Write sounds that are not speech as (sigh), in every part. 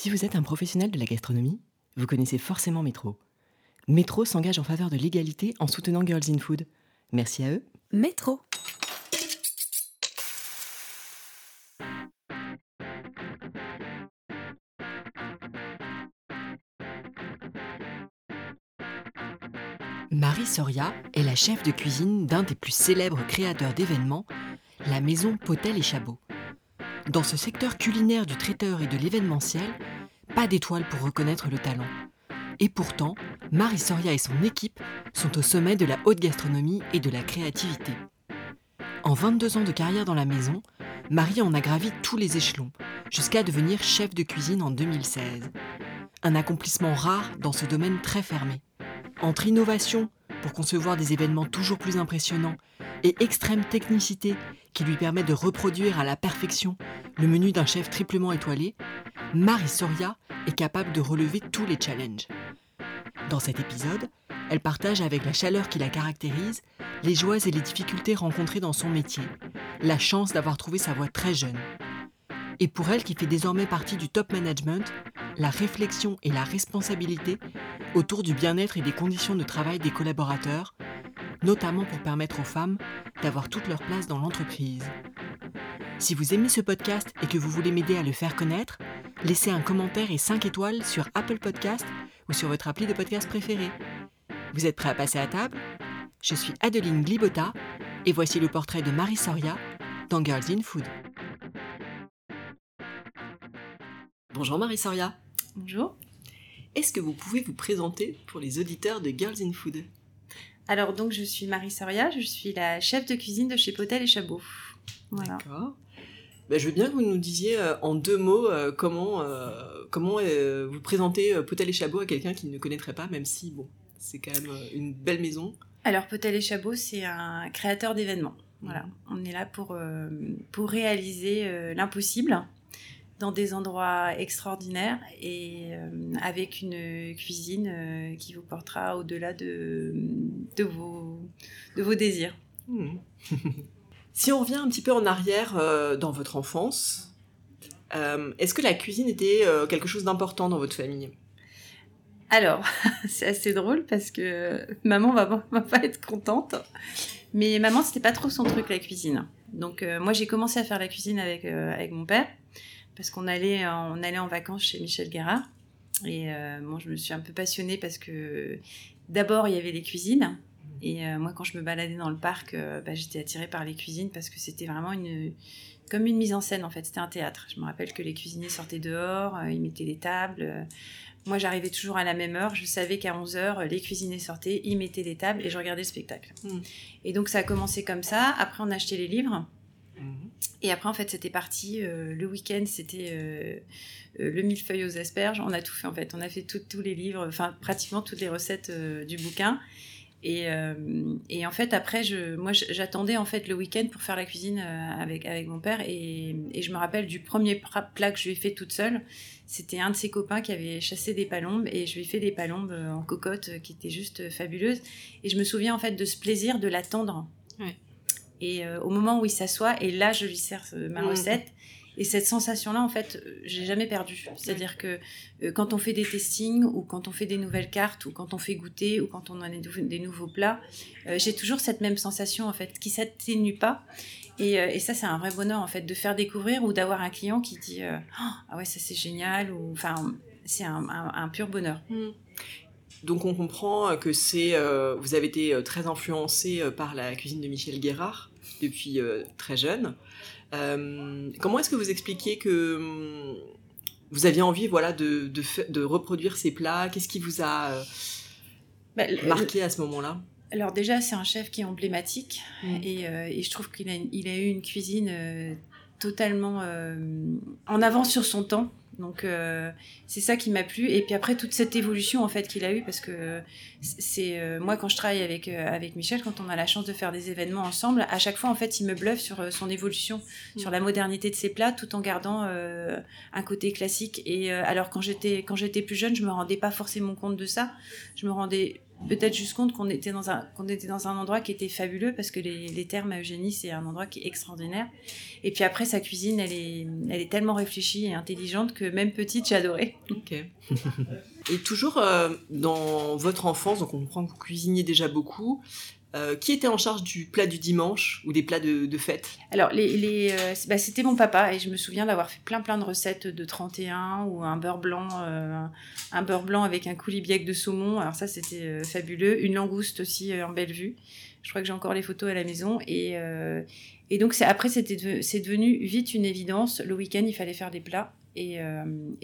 Si vous êtes un professionnel de la gastronomie, vous connaissez forcément Métro. Métro s'engage en faveur de l'égalité en soutenant Girls in Food. Merci à eux. Métro. Marie Soria est la chef de cuisine d'un des plus célèbres créateurs d'événements, la maison Potel et Chabot. Dans ce secteur culinaire du traiteur et de l'événementiel, pas d'étoile pour reconnaître le talent. Et pourtant, Marie Soria et son équipe sont au sommet de la haute gastronomie et de la créativité. En 22 ans de carrière dans la maison, Marie en a gravi tous les échelons, jusqu'à devenir chef de cuisine en 2016. Un accomplissement rare dans ce domaine très fermé. Entre innovation, pour concevoir des événements toujours plus impressionnants, et extrême technicité qui lui permet de reproduire à la perfection le menu d'un chef triplement étoilé, Marie Soria est capable de relever tous les challenges. Dans cet épisode, elle partage avec la chaleur qui la caractérise les joies et les difficultés rencontrées dans son métier, la chance d'avoir trouvé sa voie très jeune. Et pour elle qui fait désormais partie du top management, la réflexion et la responsabilité autour du bien-être et des conditions de travail des collaborateurs, notamment pour permettre aux femmes d'avoir toute leur place dans l'entreprise. Si vous aimez ce podcast et que vous voulez m'aider à le faire connaître, laissez un commentaire et 5 étoiles sur Apple Podcast ou sur votre appli de podcast préféré. Vous êtes prêts à passer à table? Je suis Adeline Glibota et voici le portrait de Marie Soria dans Girls in Food. Bonjour Marie Soria. Bonjour. Est-ce que vous pouvez vous présenter pour les auditeurs de Girls in Food? Alors donc je suis Marie Soria, je suis la chef de cuisine de chez Potel et Chabot. Voilà. D'accord. Ben, je veux bien que vous nous disiez euh, en deux mots euh, comment, euh, comment vous présentez Potel et Chabot à quelqu'un qui ne connaîtrait pas, même si bon, c'est quand même une belle maison. Alors Potel et Chabot, c'est un créateur d'événements. Voilà, mhm. on est là pour, pour réaliser l'impossible dans des endroits extraordinaires et avec une cuisine qui vous portera au-delà de, de, vos, de vos désirs. Mhm. (laughs) Si on revient un petit peu en arrière euh, dans votre enfance, euh, est-ce que la cuisine était euh, quelque chose d'important dans votre famille? Alors, (laughs) c'est assez drôle parce que maman va, va pas être contente. Mais maman, c'était pas trop son truc la cuisine. Donc moi, j'ai commencé à faire la cuisine avec avec mon père parce qu'on allait on allait en vacances chez Michel Guérard. Et moi, je me suis un peu passionnée parce que d'abord il y avait les cuisines et euh, moi, quand je me baladais dans le parc, euh, bah, j'étais attirée par les cuisines parce que c'était vraiment une, comme une mise en scène en fait. C'était un théâtre. Je me rappelle que les cuisiniers sortaient dehors, euh, ils mettaient les tables. moi, j'arrivais toujours à la même heure. Je savais qu'à 11h, les cuisiniers sortaient, ils mettaient les tables et je regardais le spectacle. Hmm. Et donc, ça a commencé comme ça. Après, on achetait les livres. Hmm. Et après, en fait, c'était parti. le week-end, c'était le millefeuille aux asperges. On a tout fait, en fait. On a fait tous les livres, enfin, pratiquement toutes les recettes du bouquin. Et, euh, en fait, après, je, moi, j'attendais en fait le week-end pour faire la cuisine euh, avec, avec mon père. Et, je me rappelle du premier plat que je lui ai fait toute seule. C'était un de ses copains qui avait chassé des palombes et je lui ai fait des palombes euh, en cocotte qui étaient juste fabuleuses. Et je me souviens en fait de ce plaisir de l'attendre. Ouais. Et au moment où il s'assoit, et là, je lui sers ma mmh. recette. Et cette sensation-là, en fait, euh, j'ai jamais perdu. C'est-à-dire que euh, quand on fait des testings ou quand on fait des nouvelles cartes ou quand on fait goûter ou quand on a des, nouveaux plats, euh, j'ai toujours cette même sensation en fait qui s'atténue pas. Et, et ça, c'est un vrai bonheur en fait de faire découvrir ou d'avoir un client qui dit ah ouais ça c'est génial ou enfin c'est un, un, pur bonheur. Mmh. Donc on comprend que c'est vous avez été très influencé par la cuisine de Michel Guérard depuis très jeune. Euh, comment est-ce que vous expliquez que hum, vous aviez envie voilà, de, de, reproduire ces plats? Qu'est-ce qui vous a euh, bah, marqué à ce moment-là? Alors déjà, c'est un chef qui est emblématique mmh. euh, et, je trouve qu'il a, il a eu une cuisine totalement en avance sur son temps. Donc euh, c'est ça qui m'a plu. Et puis après toute cette évolution en fait qu'il a eu parce que c'est euh, moi quand je travaille avec euh, avec Michel quand on a la chance de faire des événements ensemble à chaque fois en fait il me bluffe sur son évolution mm. sur la modernité de ses plats tout en gardant un côté classique. Et alors quand j'étais quand j'étais plus jeune je me rendais pas forcément compte de ça. Je me rendais peut-être juste compte qu'on était dans un était dans un endroit qui était fabuleux parce que les, les termes à Eugénie c'est un endroit qui est extraordinaire. Et puis après sa cuisine elle est elle est tellement réfléchie et intelligente que même petite j'ai adoré ok. (laughs) Et toujours euh, dans votre enfance donc on comprend que vous cuisiniez déjà beaucoup euh, qui était en charge du plat du dimanche ou des plats de, fête? Alors, euh, bah, c'était mon papa et je me souviens d'avoir fait plein plein de recettes de 31 ou un beurre blanc, euh, un beurre blanc avec un coulibiac de saumon. Alors ça, c'était fabuleux. Une langouste aussi en belle vue. Je crois que j'ai encore les photos à la maison. Et, donc, après, c'est devenu vite une évidence. Le week-end, il fallait faire des plats et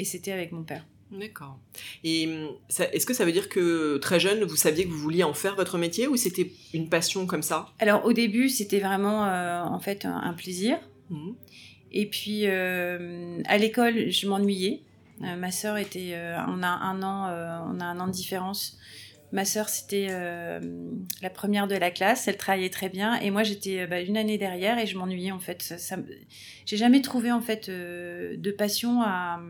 c'était avec mon père. D'accord. Et hum, est-ce que ça veut dire que très jeune, vous saviez que vous vouliez en faire votre métier ou c'était une passion comme ça? Alors au début, c'était vraiment euh, en fait un, plaisir. Mmh. Et puis euh, à l'école, je m'ennuyais. Euh, ma sœur était, on a un an, on a un an de différence. Ma sœur, c'était euh, la première de la classe, elle travaillait très bien, et moi j'étais euh, bah, une année derrière et je m'ennuyais en fait. Ça, J'ai jamais trouvé en fait euh, de passion à,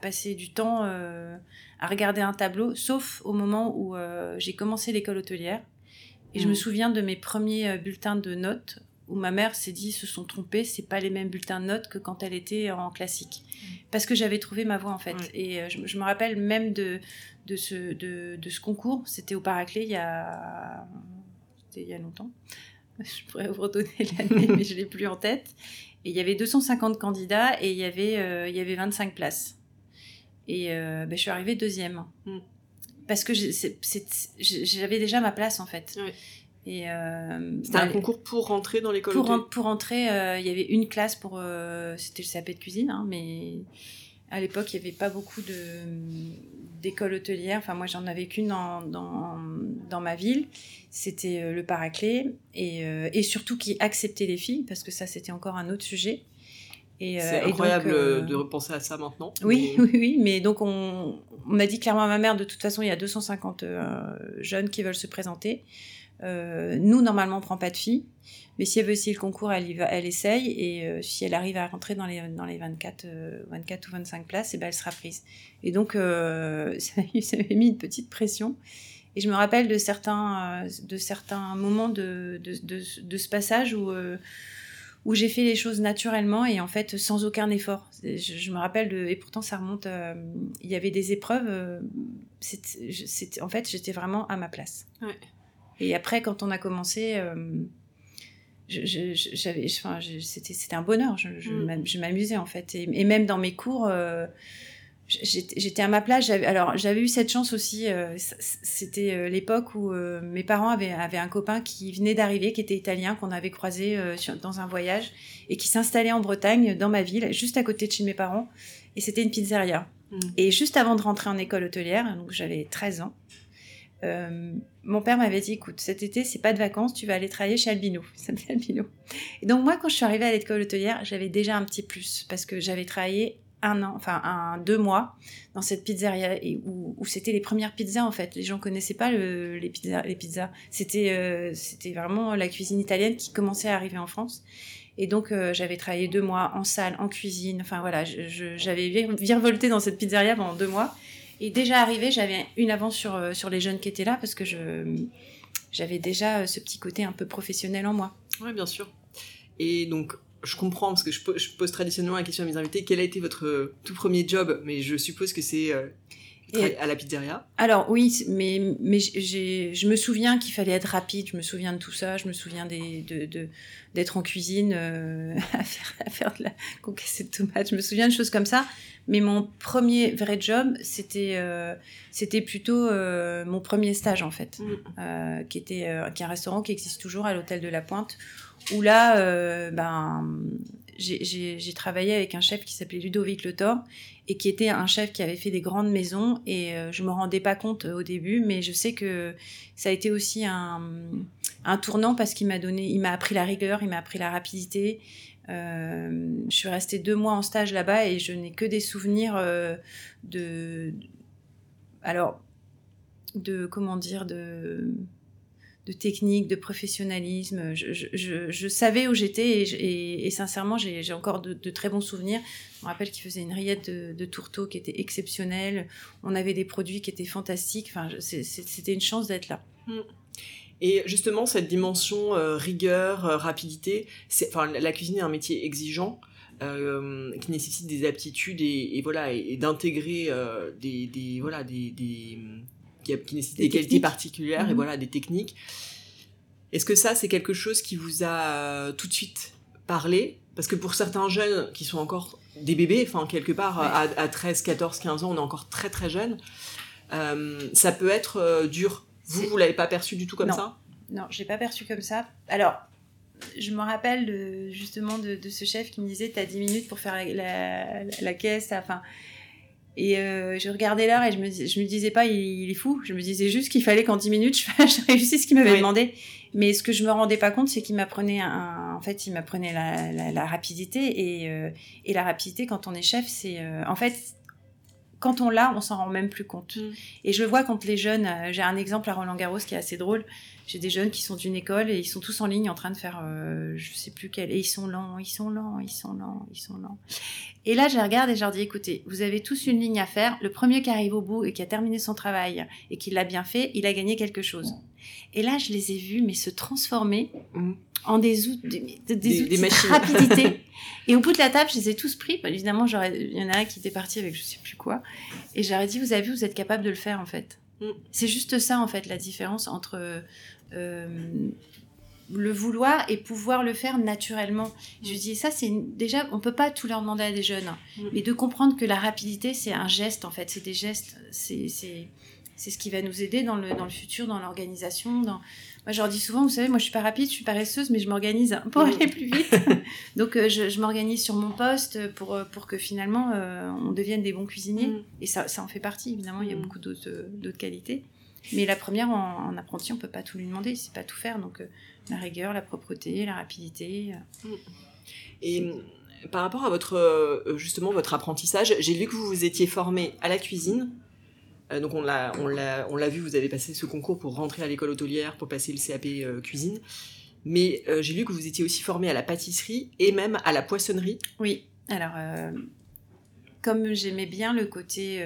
passer du temps à regarder un tableau, sauf au moment où j'ai commencé l'école hôtelière. Et je me mmh. souviens de mes premiers bulletins de notes où ma mère s'est dit se sont trompés, c'est pas les mêmes bulletins de notes que quand elle était en classique. Mmh. Parce que j'avais trouvé ma voie en fait. Et je, me rappelle même de, de ce, de, de ce concours. C'était au Paraclet il y a, il y a longtemps. (laughs) Je pourrais vous redonner l'année, (laughs) mais je ne l'ai plus en tête. Et il y avait 250 candidats et il y avait, euh, il y avait 25 places. Et euh, ben, je suis arrivée deuxième. Hmm. Parce que j'avais déjà ma place en fait. Et euh, C'était un concours pour rentrer dans l'école Pour, pour rentrer, il y avait une classe pour. C'était le CAP de cuisine, hein, mais à l'époque, il n'y avait pas beaucoup d'écoles hôtelières. Enfin, moi, j'en avais qu'une dans, dans, ma ville. C'était euh, le Paraclet. Et, euh, et, surtout qui acceptait les filles, parce que ça, c'était encore un autre sujet. Euh, c'est incroyable de repenser à ça maintenant. Oui, (laughs) oui, oui. Mais donc, on, on, a dit clairement à ma mère, de toute façon, il y a 250 jeunes qui veulent se présenter. Nous, normalement, on prend pas de filles. Mais si elle veut essayer le concours, elle, y essaye. Et euh, si elle arrive à rentrer dans les, dans les 24, 24 euh, ou 25 places, et eh ben elle sera prise. Et donc, euh, (laughs) ça m'avait mis une petite pression. Et je me rappelle de certains, moments de, ce passage où, j'ai fait les choses naturellement et en fait sans aucun effort. Je, me rappelle, et pourtant ça remonte, il y avait des épreuves. en fait, j'étais vraiment à ma place. Ouais. Et après, quand on a commencé enfin c'était un bonheur. Je, je mm. m'amusais en fait. Et, même dans mes cours euh, j'étais à ma place. Alors j'avais eu cette chance aussi euh, c'était euh, l'époque où mes parents avaient, avaient un copain qui venait d'arriver qui était italien qu'on avait croisé dans un voyage et qui s'installait en Bretagne dans ma ville juste à côté de chez mes parents. Et c'était une pizzeria. Mm. et juste avant de rentrer en école hôtelière donc j'avais 13 ans euh, mon père m'avait dit, écoute, cet été, c'est pas de vacances, tu vas aller travailler chez Albino. (laughs) Albino. Et donc, moi, quand je suis arrivée à l'école hôtelière, j'avais déjà un petit plus parce que j'avais travaillé un an, enfin un, deux mois dans cette pizzeria où, c'était les premières pizzas en fait. Les gens connaissaient pas les pizzas. Les pizzas. C'était euh, c'était vraiment la cuisine italienne qui commençait à arriver en France. Et donc euh, j'avais travaillé deux mois en salle, en cuisine. Enfin voilà, j'avais virevolté dans cette pizzeria pendant deux mois. Et déjà arrivé, j'avais une avance sur, euh, sur les jeunes qui étaient là parce que je, j'avais déjà euh, ce petit côté un peu professionnel en moi. Oui, bien sûr. Et donc, je comprends parce que je, pose traditionnellement la question à mes invités quel a été votre euh, tout premier job? Mais je suppose que c'est à la pizzeria Alors oui, mais, mais je me souviens qu'il fallait être rapide, je me souviens de tout ça, je me souviens des, de, d'être en cuisine (laughs) à, faire, à faire de la concassée de tomates, je me souviens de choses comme ça. Mais mon premier vrai job, c'était euh, c'était plutôt euh, mon premier stage en fait, mm. euh, qui était qui est un restaurant qui existe toujours à l'hôtel de la Pointe, où là, ben j'ai travaillé avec un chef qui s'appelait Ludovic Le Thor et qui était un chef qui avait fait des grandes maisons et je me rendais pas compte au début, mais je sais que ça a été aussi un, un tournant parce qu'il m'a donné, il m'a appris la rigueur, il m'a appris la rapidité. Euh, je suis restée deux mois en stage là-bas et je n'ai que des souvenirs euh, de. Alors, de. Comment dire De de technique, de professionnalisme. Je, savais où j'étais et, sincèrement, j'ai encore de, très bons souvenirs. Je me rappelle qu'il faisait une rillette de, tourteau qui était exceptionnelle. On avait des produits qui étaient fantastiques. Enfin, c'était une chance d'être là. Mm. Et justement, cette dimension euh, rigueur, euh, rapidité, enfin, la cuisine est un métier exigeant. Euh, qui nécessite des aptitudes et, voilà et, d'intégrer des, voilà des, qui, nécessitent des, qualités particulières et mhm. voilà des techniques. Est-ce que ça c'est quelque chose qui vous a tout de suite parlé? Parce que pour certains jeunes qui sont encore des bébés, enfin quelque part à, 13, 14, 15 ans, on est encore très très jeune, ça peut être dur. Vous, vous l'avez pas perçu du tout comme ça? Non, j'ai pas perçu comme ça. Alors, je me rappelle justement de, ce chef qui me disait tu as 10 minutes pour faire la, caisse. Enfin, et euh, je regardais l'heure et je me, je me disais pas il, est fou. Je me disais juste qu'il fallait qu'en 10 minutes je, (laughs) je réussisse ce qu'il m'avait demandé. Mais ce que je me rendais pas compte, c'est qu'il m'apprenait en fait, il m'apprenait la, la, rapidité et, euh, et la rapidité quand on est chef, c'est euh, en fait quand on l'a, on s'en rend même plus compte. Mm. Et je le vois quand les jeunes, euh, j'ai un exemple à Roland Garros qui est assez drôle. J'ai des jeunes qui sont d'une école et ils sont tous en ligne en train de faire, euh, je sais plus quel, et ils sont lents, ils sont lents, ils sont lents, ils sont lents. Et là, je les regarde et je leur dis, écoutez, vous avez tous une ligne à faire. Le premier qui arrive au bout et qui a terminé son travail et qui l'a bien fait, il a gagné quelque chose. Et là, je les ai vus, mais se transformer mm en des, outils, des, des, de (laughs) rapidité. (laughs) et au bout de la table, je les ai tous pris. Bah, évidemment, il y en a un qui était parti avec je sais plus quoi. Et j'aurais dit, vous avez vu, vous êtes capable de le faire en fait. Mm. C'est juste ça en fait la différence entre euh, le vouloir et pouvoir le faire naturellement. Je lui dis ça, c'est déjà, on peut pas tout leur demander à des jeunes, hein. mm. mais de comprendre que la rapidité, c'est un geste en fait, c'est des gestes, c'est c'est ce qui va nous aider dans le, dans le futur, dans l'organisation, dans moi, je leur dis souvent, vous savez, moi, je suis pas rapide, je suis paresseuse, mais je m'organise pour aller plus vite. (laughs) Donc, euh, je, m'organise sur mon poste pour, euh, pour que finalement, euh, on devienne des bons cuisiniers. Mm. Et ça, ça en fait partie, évidemment, il y a mm. beaucoup d'autres qualités. Mais la première, en, apprenti, on peut pas tout lui demander, il sait pas tout faire. Donc, la rigueur, la propreté, la rapidité. Mm. Et par rapport à votre, justement, votre apprentissage, j'ai vu que vous vous étiez formé à la cuisine, euh, donc on l'a, on l'a, on l'a vu, vous avez passé ce concours pour rentrer à l'école hôtelière, pour passer le CAP euh, cuisine. Mais euh, j'ai lu que vous étiez aussi formé à la pâtisserie et même à la poissonnerie. Oui. Alors, comme j'aimais bien le côté,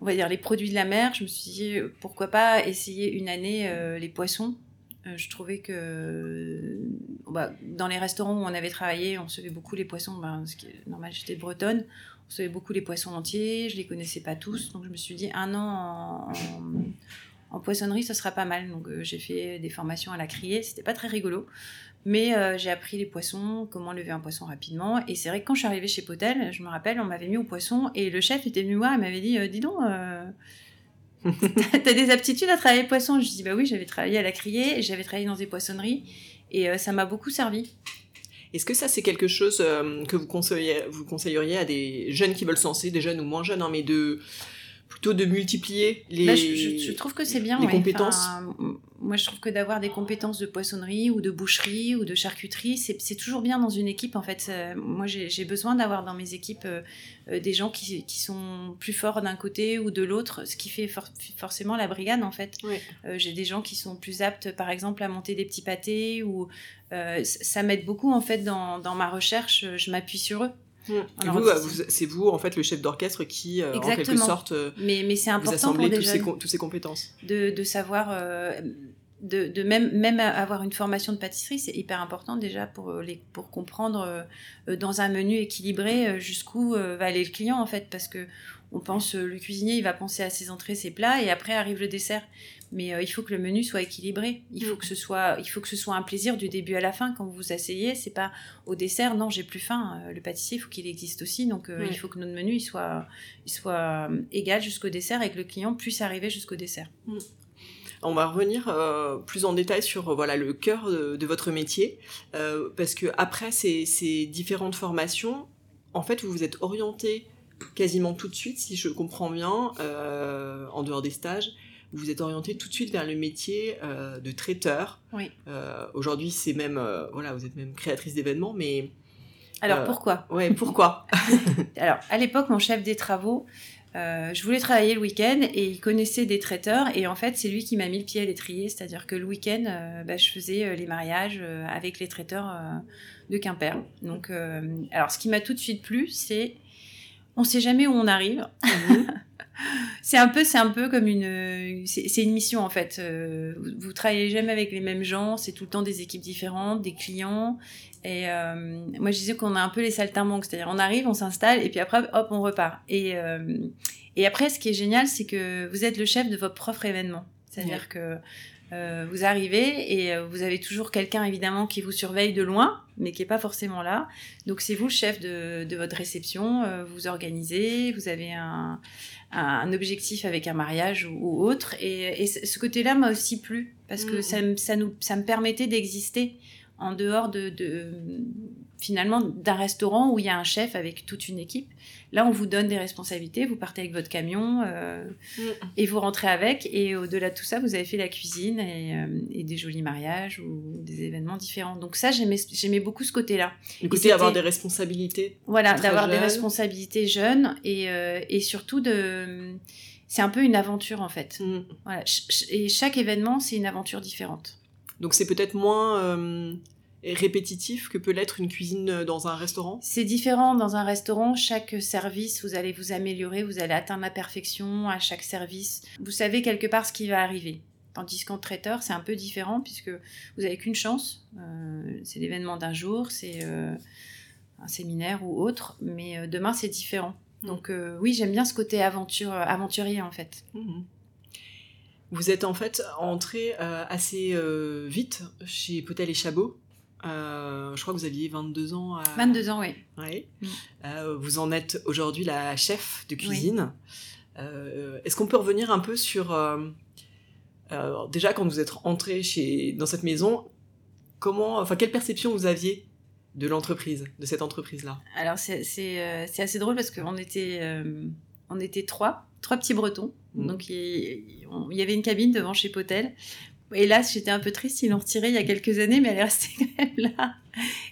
on va dire les produits de la mer, je me suis dit pourquoi pas essayer une année les poissons. je trouvais que bah, dans les restaurants où on avait travaillé, on se fait beaucoup les poissons. Ben, ce qui est normal, j'étais bretonne savait beaucoup les poissons entiers, je les connaissais pas tous, donc je me suis dit un an en, poissonnerie, ce sera pas mal. Donc euh, j'ai fait des formations à la criée, c'était pas très rigolo, mais euh, j'ai appris les poissons, comment lever un poisson rapidement. Et c'est vrai que quand je suis arrivée chez Potel, je me rappelle, on m'avait mis au poisson et le chef était venu voir et m'avait dit, euh, dis donc. (laughs) T'as des aptitudes à travailler le poisson? Je dis bah oui, j'avais travaillé à la criée, j'avais travaillé dans des poissonneries et ça m'a beaucoup servi. Est-ce que ça, c'est quelque chose euh, que vous conseilleriez, vous conseilleriez à des jeunes qui veulent se lancer, des jeunes ou moins jeunes, hein, mais de plutôt de multiplier les bah, je, trouve que c'est bien les compétences moi je trouve que d'avoir des compétences de poissonnerie ou de boucherie ou de charcuterie c'est toujours bien dans une équipe en fait moi j'ai besoin d'avoir dans mes équipes euh, euh, des gens qui, qui, sont plus forts d'un côté ou de l'autre ce qui fait forcément la brigade en fait j'ai des gens qui sont plus aptes par exemple à monter des petits pâtés ou euh, ça m'aide beaucoup en fait dans, dans ma recherche. Je m'appuie sur eux. Hmm. vous, c'est vous en fait le chef d'orchestre qui euh, en quelque sorte euh, mais, mais c'est important pour des jeunes toutes ces compétences de, de savoir de, de, même, même avoir une formation de pâtisserie, c'est hyper important déjà pour, les, pour comprendre dans un menu équilibré jusqu'où va aller le client en fait, parce que on pense le cuisinier il va penser à ses entrées, ses plats et après arrive le dessert mais euh, il faut que le menu soit équilibré. Il faut mm. que ce soit, il faut que ce soit un plaisir du début à la fin quand vous vous asseyez. C'est pas au dessert, non, j'ai plus faim. Euh, le pâtissier, il faut qu'il existe aussi, donc euh, il faut que notre menu il soit, il soit égal jusqu'au dessert et que le client puisse arriver jusqu'au dessert. Mm. On va revenir plus en détail sur voilà le cœur de, votre métier, parce que après ces, ces, différentes formations, en fait, vous vous êtes orienté quasiment tout de suite, si je comprends bien, en dehors des stages, vous vous êtes orienté tout de suite vers le métier euh, de traiteur. Oui. Euh, aujourd'hui, c'est même, euh, voilà, vous êtes même créatrice d'événements, mais. Alors pourquoi? Ouais, pourquoi? (laughs) Alors à l'époque, mon chef des travaux Euh, je voulais travailler le week-end et il connaissait des traiteurs et en fait c'est lui qui m'a mis le pied à l'étrier, c'est-à-dire que le week-end euh, bah, je faisais euh, les mariages avec les traiteurs de Quimper. Donc alors ce qui m'a tout de suite plu c'est on sait jamais où on arrive. Mhm. (laughs) c'est un peu c'est un peu comme une c'est une mission en fait. vous, vous travaillez jamais avec les mêmes gens, c'est tout le temps des équipes différentes, des clients et euh, moi, je disais qu'on a un peu les saltimbanques, c'est-à-dire on arrive, on s'installe, et puis après, hop, on repart. Et, euh, et après, ce qui est génial, c'est que vous êtes le chef de votre propre événement. C'est-à-dire que euh, vous arrivez et vous avez toujours quelqu'un, évidemment, qui vous surveille de loin, mais qui n'est pas forcément là. Donc, c'est vous le chef de, de votre réception, vous organisez, vous avez un, un, objectif avec un mariage ou, autre. Et, et ce côté-là m'a aussi plu, parce que mmh. ça, ça, nous, ça me permettait d'exister en dehors de, finalement d'un restaurant où il y a un chef avec toute une équipe. Là, on vous donne des responsabilités, vous partez avec votre camion euh, mm. et vous rentrez avec. Et au-delà de tout ça, vous avez fait la cuisine et, euh, des jolis mariages ou des événements différents. Donc ça, j'aimais beaucoup ce côté-là. Le côté d'avoir des responsabilités. Voilà, d'avoir des responsabilités jeunes et, euh, et surtout de... C'est un peu une aventure en fait. Mm. Voilà. et chaque événement, c'est une aventure différente. Donc c'est peut-être moins répétitif que peut l'être une cuisine dans un restaurant? C'est différent. Dans un restaurant, chaque service, vous allez vous améliorer, vous allez atteindre la perfection à chaque service. Vous savez quelque part ce qui va arriver. Tandis qu'en traiteur, c'est un peu différent puisque vous n'avez qu'une chance. Euh, c'est l'événement d'un jour, c'est euh, un séminaire ou autre, mais demain c'est différent. Mmh. Donc oui, j'aime bien ce côté aventure, aventurier en fait. Mmh. Vous êtes en fait entré euh, assez euh, vite chez Potel et Chabot. Euh, je crois que vous aviez 22 ans. 22 ans, oui. Mm. vous en êtes aujourd'hui la chef de cuisine. Est-ce qu'on peut revenir un peu sur... déjà, quand vous êtes entré chez, dans cette maison, comment, enfin, quelle perception vous aviez de l'entreprise, de cette entreprise-là? Alors, c'est assez drôle parce qu'on était, on était trois, trois petits bretons. Mm. Donc il, y avait une cabine devant chez Potel. Hélas, j'étais un peu triste, ils l'ont retirée il y a quelques années, mais elle est restée quand même là.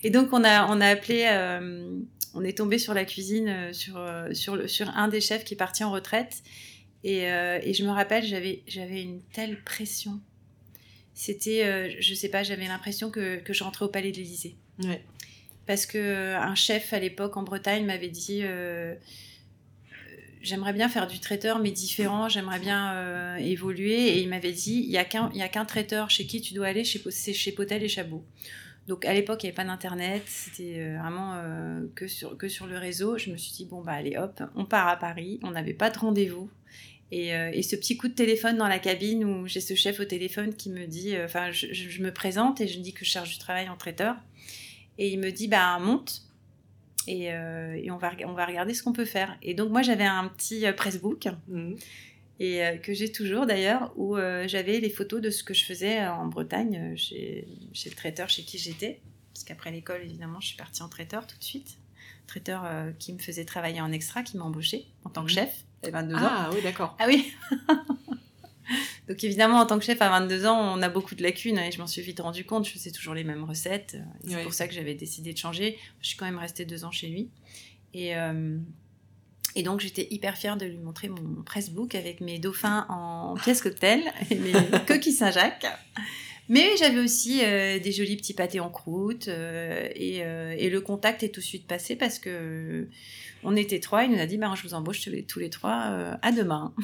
Et donc on a, on a appelé, euh, on est tombé sur la cuisine, euh, sur, euh, sur, le, sur un des chefs qui est parti en retraite. Et, et je me rappelle, j'avais, une telle pression. C'était, je sais pas, j'avais l'impression que, que je rentrais au palais de l'Élysée. Ouais. Parce que un chef à l'époque en Bretagne m'avait dit j'aimerais bien faire du traiteur, mais différent, j'aimerais bien euh, évoluer. Et il m'avait dit, il n'y a qu'un traiteur chez qui tu dois aller, c'est chez Potel et Chabot. Donc à l'époque, il n'y avait pas d'internet, c'était euh, vraiment euh, que, sur, que sur le réseau. Je me suis dit, bon, bah allez hop, on part à Paris, on n'avait pas de rendez-vous. Et, et, ce petit coup de téléphone dans la cabine où j'ai ce chef au téléphone qui me dit, enfin, je, je, me présente et je dis que je cherche du travail en traiteur. Et il me dit, bah monte, euh, et, on, va, on va regarder ce qu'on peut faire. Et donc moi j'avais un petit euh, pressbook mhm. et euh, que j'ai toujours d'ailleurs où j'avais les photos de ce que je faisais en Bretagne chez, chez le traiteur chez qui j'étais. Parce qu'après l'école évidemment je suis partie en traiteur tout de suite. Traiteur qui me faisait travailler en extra, qui m'a embauché en tant que mhm. chef. à 22 ans. Ah oui d'accord. Ah oui (laughs) Donc évidemment, en tant que chef à 22 ans, on a beaucoup de lacunes et je m'en suis vite rendu compte. Je faisais toujours les mêmes recettes. C'est pour ça que j'avais décidé de changer. Je suis quand même restée deux ans chez lui. Et, euh, et donc j'étais hyper fière de lui montrer mon pressbook avec mes dauphins en pièces cocktail (laughs) et mes (laughs) coquilles Saint-Jacques. Mais j'avais aussi euh, des jolis petits pâtés en croûte euh, et, et, le contact est tout de suite passé parce que on était trois. Il nous a dit bah, je vous embauche tous les, tous les trois à demain.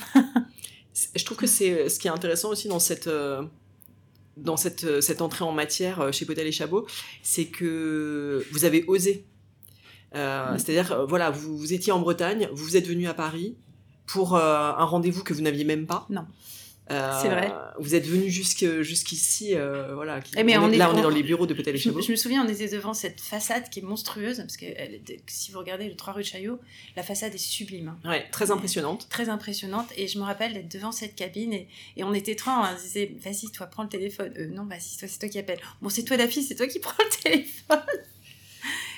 Je trouve que c'est euh, ce qui est intéressant aussi dans cette euh, dans cette, euh, cette entrée en matière chez Potel et Chabot, c'est que vous avez osé. C'est-à-dire, voilà, vous, vous, étiez en Bretagne, vous êtes venu à Paris pour un rendez-vous que vous n'aviez même pas. Non c'est vrai. Euh, vous êtes venu jusqu'ici, euh, voilà. Eh, mais on est, là, on est dans les bureaux de Pétel et Je, me souviens, on était devant cette façade qui est monstrueuse, parce que si vous regardez le 3 rue de Chaillot, la façade est sublime. Ouais, très impressionnante. Très impressionnante. Et je me rappelle d'être devant cette cabine et, et on était trois, on disait, vas-y, toi, prends le téléphone. Euh, non, vas-y, toi, c'est toi qui appelle. Bon, c'est toi la fille, c'est toi qui (laughs) prends le téléphone.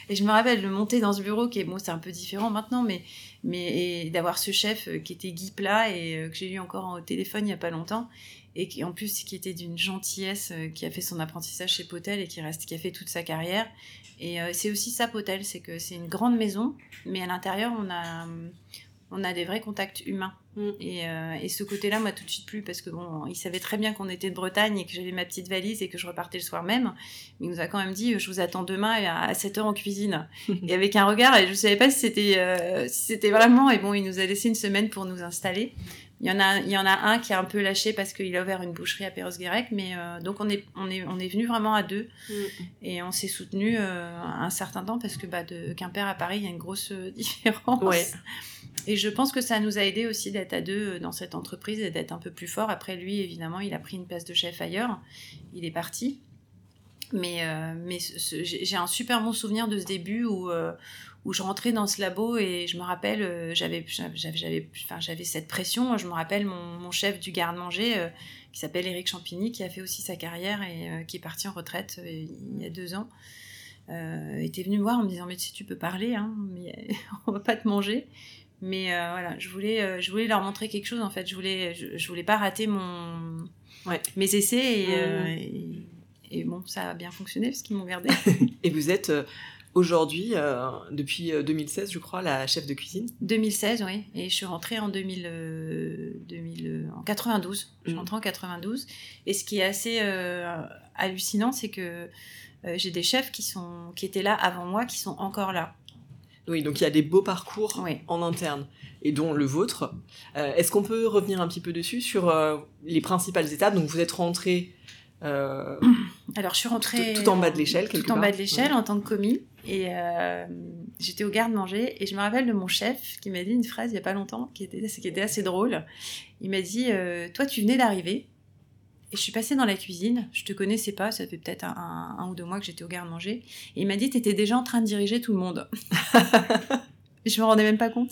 Et je me rappelle de monter dans ce bureau qui est, bon, c'est un peu différent maintenant, mais mais d'avoir ce chef euh, qui était Guy Plat et euh, que j'ai eu encore au téléphone il n'y a pas longtemps et qui en plus qui était d'une gentillesse euh, qui a fait son apprentissage chez Potel et qui reste qui a fait toute sa carrière. Et c'est aussi ça Potel c'est que c'est une grande maison mais à l'intérieur on a on a des vrais contacts humains. Mm. Et, euh, et ce côté-là m'a tout de suite plu parce que bon, il savait très bien qu'on était de Bretagne et que j'avais ma petite valise et que je repartais le soir même. Mais il nous a quand même dit Je vous attends demain à 7h en cuisine. (laughs) et avec un regard, et je ne savais pas si c'était euh, si c'était vraiment. Et bon, il nous a laissé une semaine pour nous installer. Il y, en a, il y en a un qui a un peu lâché parce qu'il a ouvert une boucherie à Perros-Guirec, mais euh, donc on est, on, est, on est venu vraiment à deux et on s'est soutenu un certain temps parce que bah, de Quimper à Paris, il y a une grosse (laughs) différence. Ouais. Et je pense que ça nous a aidé aussi d'être à deux dans cette entreprise et d'être un peu plus fort. Après, lui, évidemment, il a pris une place de chef ailleurs. Il est parti. Mais, euh, mais j'ai un super bon souvenir de ce début où, euh, où je rentrais dans ce labo et je me rappelle, euh, j'avais j'avais cette pression. Je me rappelle mon, mon chef du garde-manger qui s'appelle Éric Champigny, qui a fait aussi sa carrière et qui est parti en retraite il y a deux ans. était venu me voir en me disant mais tu sais tu peux parler hein, mais (laughs) on va pas te manger mais euh, voilà, je voulais, euh, je voulais leur montrer quelque chose en fait. Je voulais, je, voulais pas rater mon, ouais. mes essais et, euh, Mmh. et, et bon, ça a bien fonctionné parce qu'ils m'ont gardé. (laughs) Et vous êtes aujourd'hui, depuis 2016, je crois, la chef de cuisine 2016, oui. Et je suis rentrée en 2000, 2000 en 92. Je suis Mm. rentrée en 92. Et ce qui est assez hallucinant, c'est que j'ai des chefs qui sont, qui étaient là avant moi, qui sont encore là. Oui, donc il y a des beaux parcours Oui. en interne, et dont le vôtre. Euh, Est-ce qu'on peut revenir un petit peu dessus sur euh, les principales étapes? Donc vous êtes rentré euh, (coughs) Alors, je suis rentrée Tout- tout en bas de l'échelle, quelque Tout en part. bas de l'échelle Ouais. en tant que commis. Et euh, j'étais au garde-manger. Et je me rappelle de mon chef qui m'a dit une phrase il n'y a pas longtemps qui était, assez drôle. Il m'a dit euh, Toi, tu venais d'arriver. Et je suis passée dans la cuisine. Je te connaissais pas. Ça fait peut-être un, ou deux mois que j'étais au garde-manger. Et il m'a dit Tu étais déjà en train de diriger tout le monde. (laughs) (laughs) je me rendais même pas compte.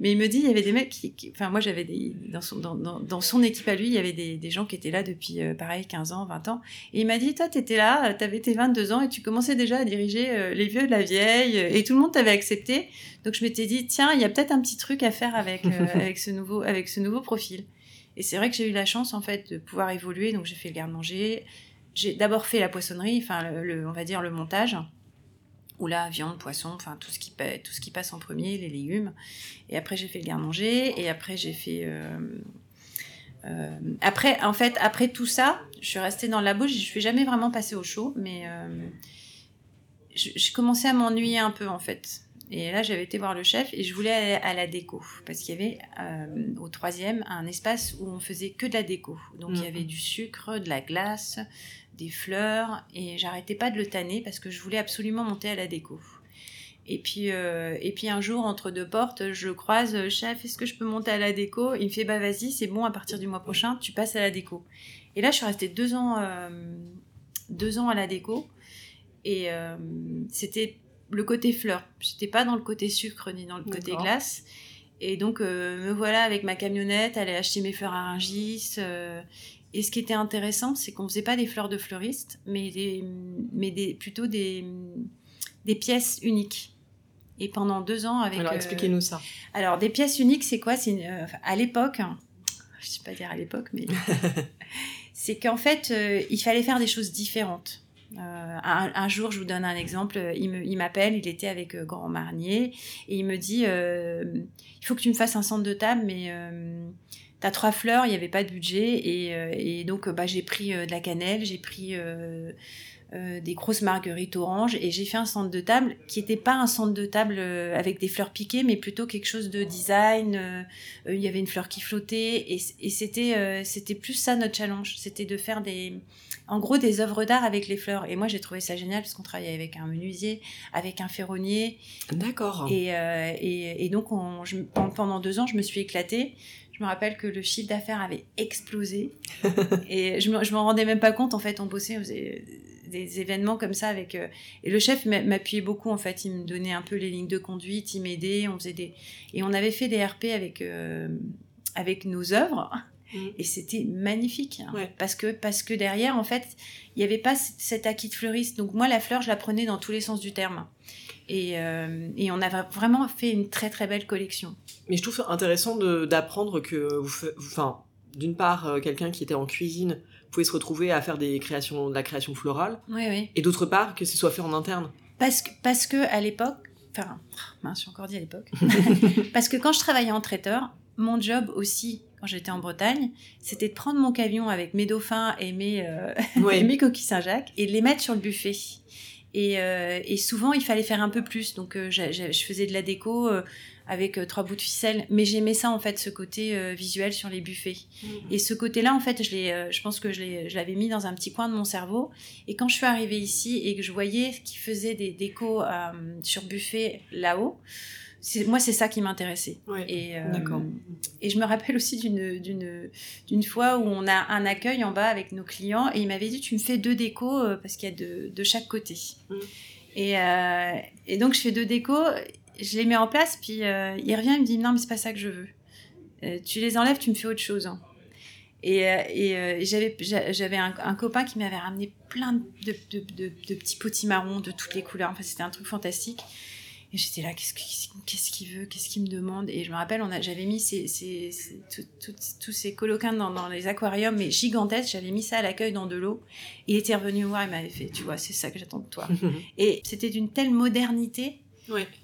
Mais il me dit, il y avait des mecs qui, qui- enfin moi j'avais des, dans son, dans, dans, dans son équipe à lui, il y avait des, des gens qui étaient là depuis, euh, pareil, 15 ans, 20 ans. Et il m'a dit, toi t'étais là, euh, t'avais tes 22 ans et tu commençais déjà à diriger euh, les vieux de la vieille et tout le monde t'avait accepté. Donc je m'étais dit, tiens, il y a peut-être un petit truc à faire avec, euh, (laughs) avec, ce, nouveau, avec ce nouveau profil. Et c'est vrai que j'ai eu la chance en fait de pouvoir évoluer, donc j'ai fait le garde-manger. J'ai d'abord fait la poissonnerie, enfin le, le- on va dire le montage où là, viande, poisson, enfin tout ce qui pa- tout ce qui passe en premier, les légumes. Et après, j'ai fait le garde-manger. Et après, j'ai fait. euh, euh, après, en fait, après tout ça, je suis restée dans le labo. Je suis jamais vraiment passée au chaud, mais euh, je, commençais à m'ennuyer un peu en fait. Et là, j'avais été voir le chef et je voulais aller à la déco parce qu'il y avait euh, au troisième un espace où on faisait que de la déco. Donc il y Mhm. avait du sucre, de la glace, des fleurs et j'arrêtais pas de le tanner parce que je voulais absolument monter à la déco. Et puis, euh, et puis un jour, entre deux portes, je croise euh, chef, est-ce que je peux monter à la déco? Il me fait bah vas-y, c'est bon, à partir du mois prochain, tu passes à la déco. Et là, je suis restée deux ans, euh, deux ans à la déco et euh, c'était le côté fleur. J'étais pas dans le côté sucre ni dans le côté glace. Et donc, me voilà avec ma camionnette, aller acheter mes fleurs à Rungis. Et ce qui était intéressant, c'est qu'on faisait pas des fleurs de fleuriste, mais, des, mais des, plutôt des, des pièces uniques. Et pendant deux ans, avec. Alors euh, expliquez-nous ça. alors, des pièces uniques, c'est quoi? C'est une- euh, à l'époque, hein, je sais pas dire à l'époque, mais (laughs) c'est qu'en fait, euh, il fallait faire des choses différentes. Euh, un, un jour, je vous donne un exemple. Il me- il m'appelle, il, était avec euh, Grand Marnier, et il me dit il faut que tu me fasses un centre de table, mais t'as trois fleurs, il n'y avait pas de budget, et, euh, et donc euh, bah, j'ai pris euh, de la cannelle, j'ai pris des grosses marguerites oranges, et j'ai fait un centre de table qui n'était pas un centre de table avec des fleurs piquées, mais plutôt quelque chose de design. il y avait une fleur qui flottait, et, et c'était c'était plus ça notre challenge, c'était de faire des, en gros des œuvres d'art avec les fleurs. Et moi j'ai trouvé ça génial parce qu'on travaillait avec un menuisier, avec un ferronnier, D'accord. et, euh, et, et donc, on, je- pendant- pendant deux ans, je me suis éclatée. Je me rappelle que le chiffre d'affaires avait explosé. (laughs) et je je m'en rendais même pas compte. En fait, on bossait, on faisait des événements comme ça avec. euh, et le chef m'a- m'appuyait beaucoup. En fait, il me donnait un peu les lignes de conduite, il m'aidait. On faisait des. Et on avait fait des RP avec, euh, avec nos œuvres. Mm. Et c'était magnifique. hein. Ouais. Parce, que, parce que derrière, en fait, il n'y avait pas cet acquis de fleuriste. Donc, moi, la fleur, je la prenais dans tous les sens du terme. Et, euh, et on a vraiment fait une très très belle collection. Mais je trouve intéressant d'apprendre que vous, enfin, d'une part, euh, quelqu'un qui était en cuisine pouvait se retrouver à faire des créations, de la création florale, Oui, oui. et d'autre part, que ce soit fait en interne. Parce que, parce que à l'époque, Enfin, mince, je suis encore dit à l'époque. (laughs) Parce que quand je travaillais en traiteur, mon job aussi, quand j'étais en Bretagne, c'était de prendre mon camion avec mes dauphins et mes, euh, (laughs) et mes coquilles Saint-Jacques et de les mettre sur le buffet. Et, euh, et, souvent, il fallait faire un peu plus. Donc, euh, je, je faisais de la déco euh, avec euh, trois bouts de ficelle. Mais j'aimais ça, en fait, ce côté euh, visuel sur les buffets. Mmh. Et ce côté-là, en fait, je, l'ai, je pense que je, l'ai, je l'avais mis dans un petit coin de mon cerveau. Et quand je suis arrivée ici et que je voyais qu'ils faisaient des décos sur buffet là-haut, moi, c'est ça qui m'intéressait. Ouais, et, euh, d'accord. et je me rappelle aussi d'une, d'une, d'une fois où on a un accueil en bas avec nos clients et il m'avait dit Tu me fais deux décos euh, parce qu'il y a de, de chaque côté. Mm. Et, euh, et donc, je fais deux décos, je les mets en place, puis euh, il revient, il me dit Non, mais c'est pas ça que je veux. Tu les enlèves, tu me fais autre chose. hein. Et, et euh, j'avais, j'a- j'avais un, un copain qui m'avait ramené plein de, de, de, de petits potimarrons de toutes les couleurs. Enfin, c'était un truc fantastique. Et j'étais là, qu'est-ce qu'il veut, qu'est-ce qu'il me demande? Et je me rappelle, j'avais mis ces, ces, ces- tout- tout- tous ces coloquins dans, dans les aquariums, mais gigantesques, j'avais mis ça à l'accueil dans de l'eau. Il était revenu me voir, il m'avait fait, tu vois, c'est ça que j'attends de toi. (laughs) Et c'était d'une telle modernité.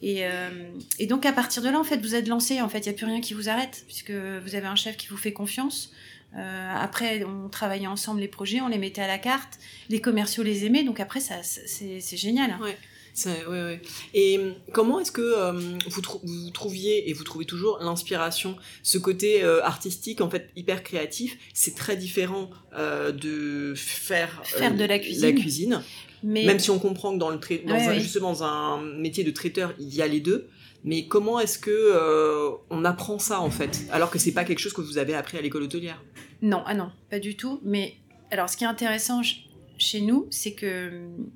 Et, euh, et donc à partir de là, en fait, vous êtes lancé. En fait, il n'y a plus rien qui vous arrête, puisque vous avez un chef qui vous fait confiance. Euh, après, on travaillait ensemble les projets, on les mettait à la carte. Les commerciaux les aimaient, donc après, ça, c'est génial. C'est- ouais, ouais. Et hum, comment est-ce que euh, vous, trou- vous trouviez et vous trouvez toujours l'inspiration, ce côté euh, artistique en fait hyper créatif, c'est très différent euh, de faire, euh, Faire de la cuisine. cuisine. Mais Même si on comprend que dans le trai- dans Ouais, un- justement dans un métier de traiteur il y a les deux, mais comment est-ce que on apprend ça en fait, alors que c'est pas quelque chose que vous avez appris à l'école hôtelière? Non, ah non, pas du tout. Mais alors, ce qui est intéressant ch- chez nous, c'est que hum,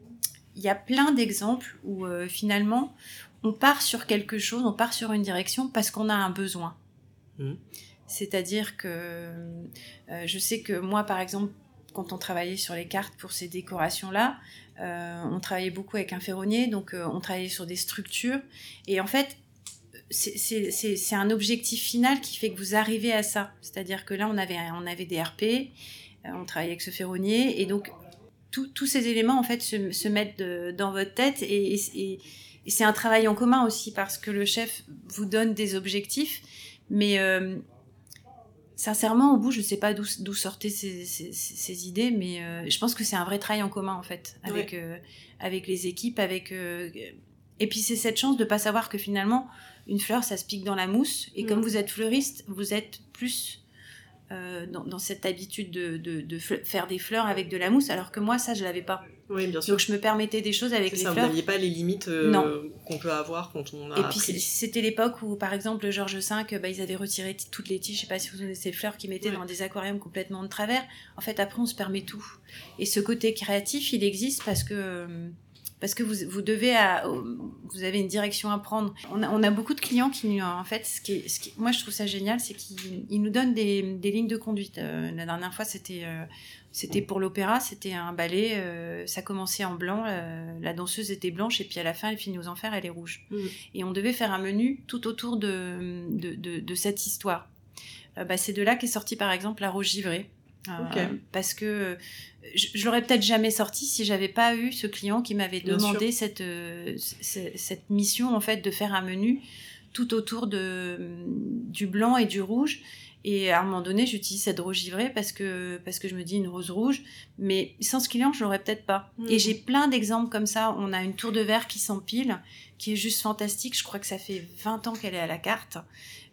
il y a plein d'exemples où euh, finalement on part sur quelque chose, on part sur une direction parce qu'on a un besoin. Mhm. C'est-à-dire que euh, je sais que moi, par exemple, quand on travaillait sur les cartes pour ces décorations-là, euh, on travaillait beaucoup avec un ferronnier, donc euh, on travaillait sur des structures. Et en fait, c'est- un objectif final qui fait que vous arrivez à ça. C'est-à-dire que là, on avait, on avait des RP, on travaillait avec ce ferronnier, et donc tout- tous ces éléments en fait se, se mettent de- dans votre tête, et, et- et- et c'est un travail en commun aussi parce que le chef vous donne des objectifs, mais euh, sincèrement, au bout, je ne sais pas d'où sortaient ces, ces- ces- ces idées, mais euh, je pense que c'est un vrai travail en commun en fait, avec, euh, avec les équipes, avec. et puis c'est cette chance de pas savoir que finalement une fleur ça se pique dans la mousse et Mm. comme vous êtes fleuriste vous êtes plus euh, dans, dans cette habitude de, de- de fle- faire des fleurs avec de la mousse alors que moi ça je l'avais pas. Oui, bien sûr. donc je me permettais des choses avec les ça, vous fleurs. n'aviez pas les limites euh, qu'on peut avoir quand on a et puis c'était l'époque où par exemple le Georges V bah, ils avaient retiré toutes les tiges je sais pas si vous avez ces fleurs qu'ils mettaient Ouais. dans des aquariums complètement de travers. En fait après on se permet tout. Et ce côté créatif il existe parce que euh, parce que vous, vous devez à- vous avez une direction à prendre on a, on a beaucoup de clients qui en fait ce qui, est- ce qui moi je trouve ça génial c'est qu'ils ils nous donnent des, des lignes de conduite Euh, la dernière fois c'était euh, c'était pour l'opéra, c'était un ballet, euh, ça commençait en blanc, la danseuse était blanche et puis à la fin elle finit aux enfers, elle est rouge. Mm. Et on devait faire un menu tout autour de, de, de- de cette histoire. Bah, c'est de là qu'est sorti par exemple la rose givrée. Ok. Parce que euh, je, je l'aurais peut-être jamais sorti si j'avais pas eu ce client qui m'avait demandé cette, euh, cette mission en fait de faire un menu tout autour de, du blanc et du rouge. Et à un moment donné, j'utilise cette rose givrée parce que, parce que je me dis une rose rouge. Mais sans ce client, je l'aurais peut-être pas. Et j'ai plein d'exemples comme ça. On a une tour de verre qui s'empile, qui est juste fantastique. Je crois que ça fait 20 ans qu'elle est à la carte.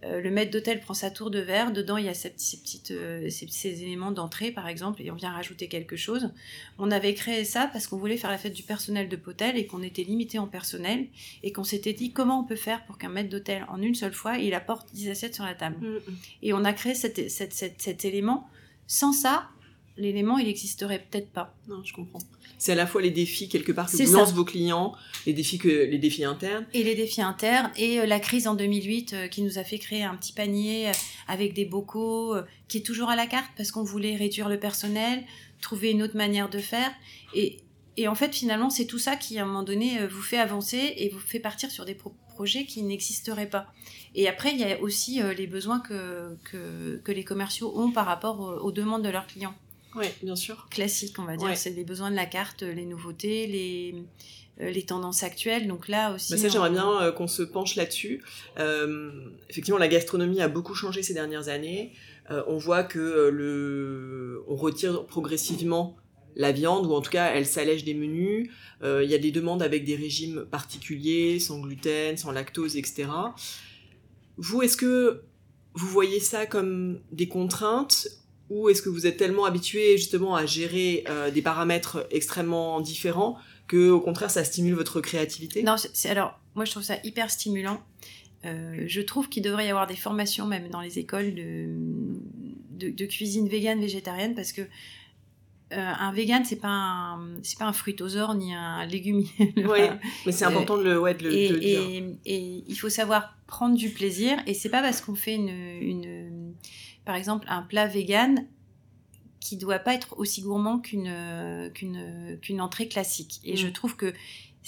Euh, le maître d'hôtel prend sa tour de verre. Dedans, il y a ces, petits- ces petites, euh, ces, ces éléments d'entrée, par exemple, et on vient rajouter quelque chose. On avait créé ça parce qu'on voulait faire la fête du personnel de Potel et qu'on était limité en personnel et qu'on s'était dit comment on peut faire pour qu'un maître d'hôtel, en une seule fois, il apporte 10 assiettes sur la table? Mm, mm. Et on a créé cet, cet, cet, cet élément. Sans ça, l'élément, il n'existerait peut-être pas. Non, je comprends. C'est à la fois les défis quelque part que vous lancent vos clients, les défis que les défis internes. Et les défis internes, et euh, la crise en 2008 euh, qui nous a fait créer un petit panier euh, avec des bocaux, euh, qui est toujours à la carte parce qu'on voulait réduire le personnel, trouver une autre manière de faire. Et, et en fait, finalement, c'est tout ça qui, à un moment donné, vous fait avancer et vous fait partir sur des pro- projets qui n'existeraient pas. Et après, il y a aussi euh, les besoins que, que, que les commerciaux ont par rapport aux, aux demandes de leurs clients. Oui, bien sûr. classique, on va dire. Ouais. C'est les besoins de la carte, les nouveautés, les, les tendances actuelles. Donc là aussi. Bah ça, j'aimerais bien qu'on se penche là-dessus. effectivement, la gastronomie a beaucoup changé ces dernières années. on voit que le, on retire progressivement la viande, ou en tout cas, elle s'allège des menus. Il y a des demandes avec des régimes particuliers, sans gluten, sans lactose, etc. Vous, est-ce que vous voyez ça comme des contraintes ou est-ce que vous êtes tellement habitué justement à gérer euh, des paramètres extrêmement différents que au contraire ça stimule votre créativité? Non, c'est alors moi je trouve ça hyper stimulant. Euh, je trouve qu'il devrait y avoir des formations même dans les écoles de, de, cuisine végane végétarienne parce que euh, un vegan c'est pas un c'est pas un fruitosaure ni un légumier. (laughs) oui, mais c'est important de le, ouais, de le, et, dire. Et, il faut savoir prendre du plaisir et c'est pas parce qu'on fait une, une par exemple, un plat vegan qui doit pas être aussi gourmand qu'une qu'une qu'une entrée classique. Et je mm. trouve que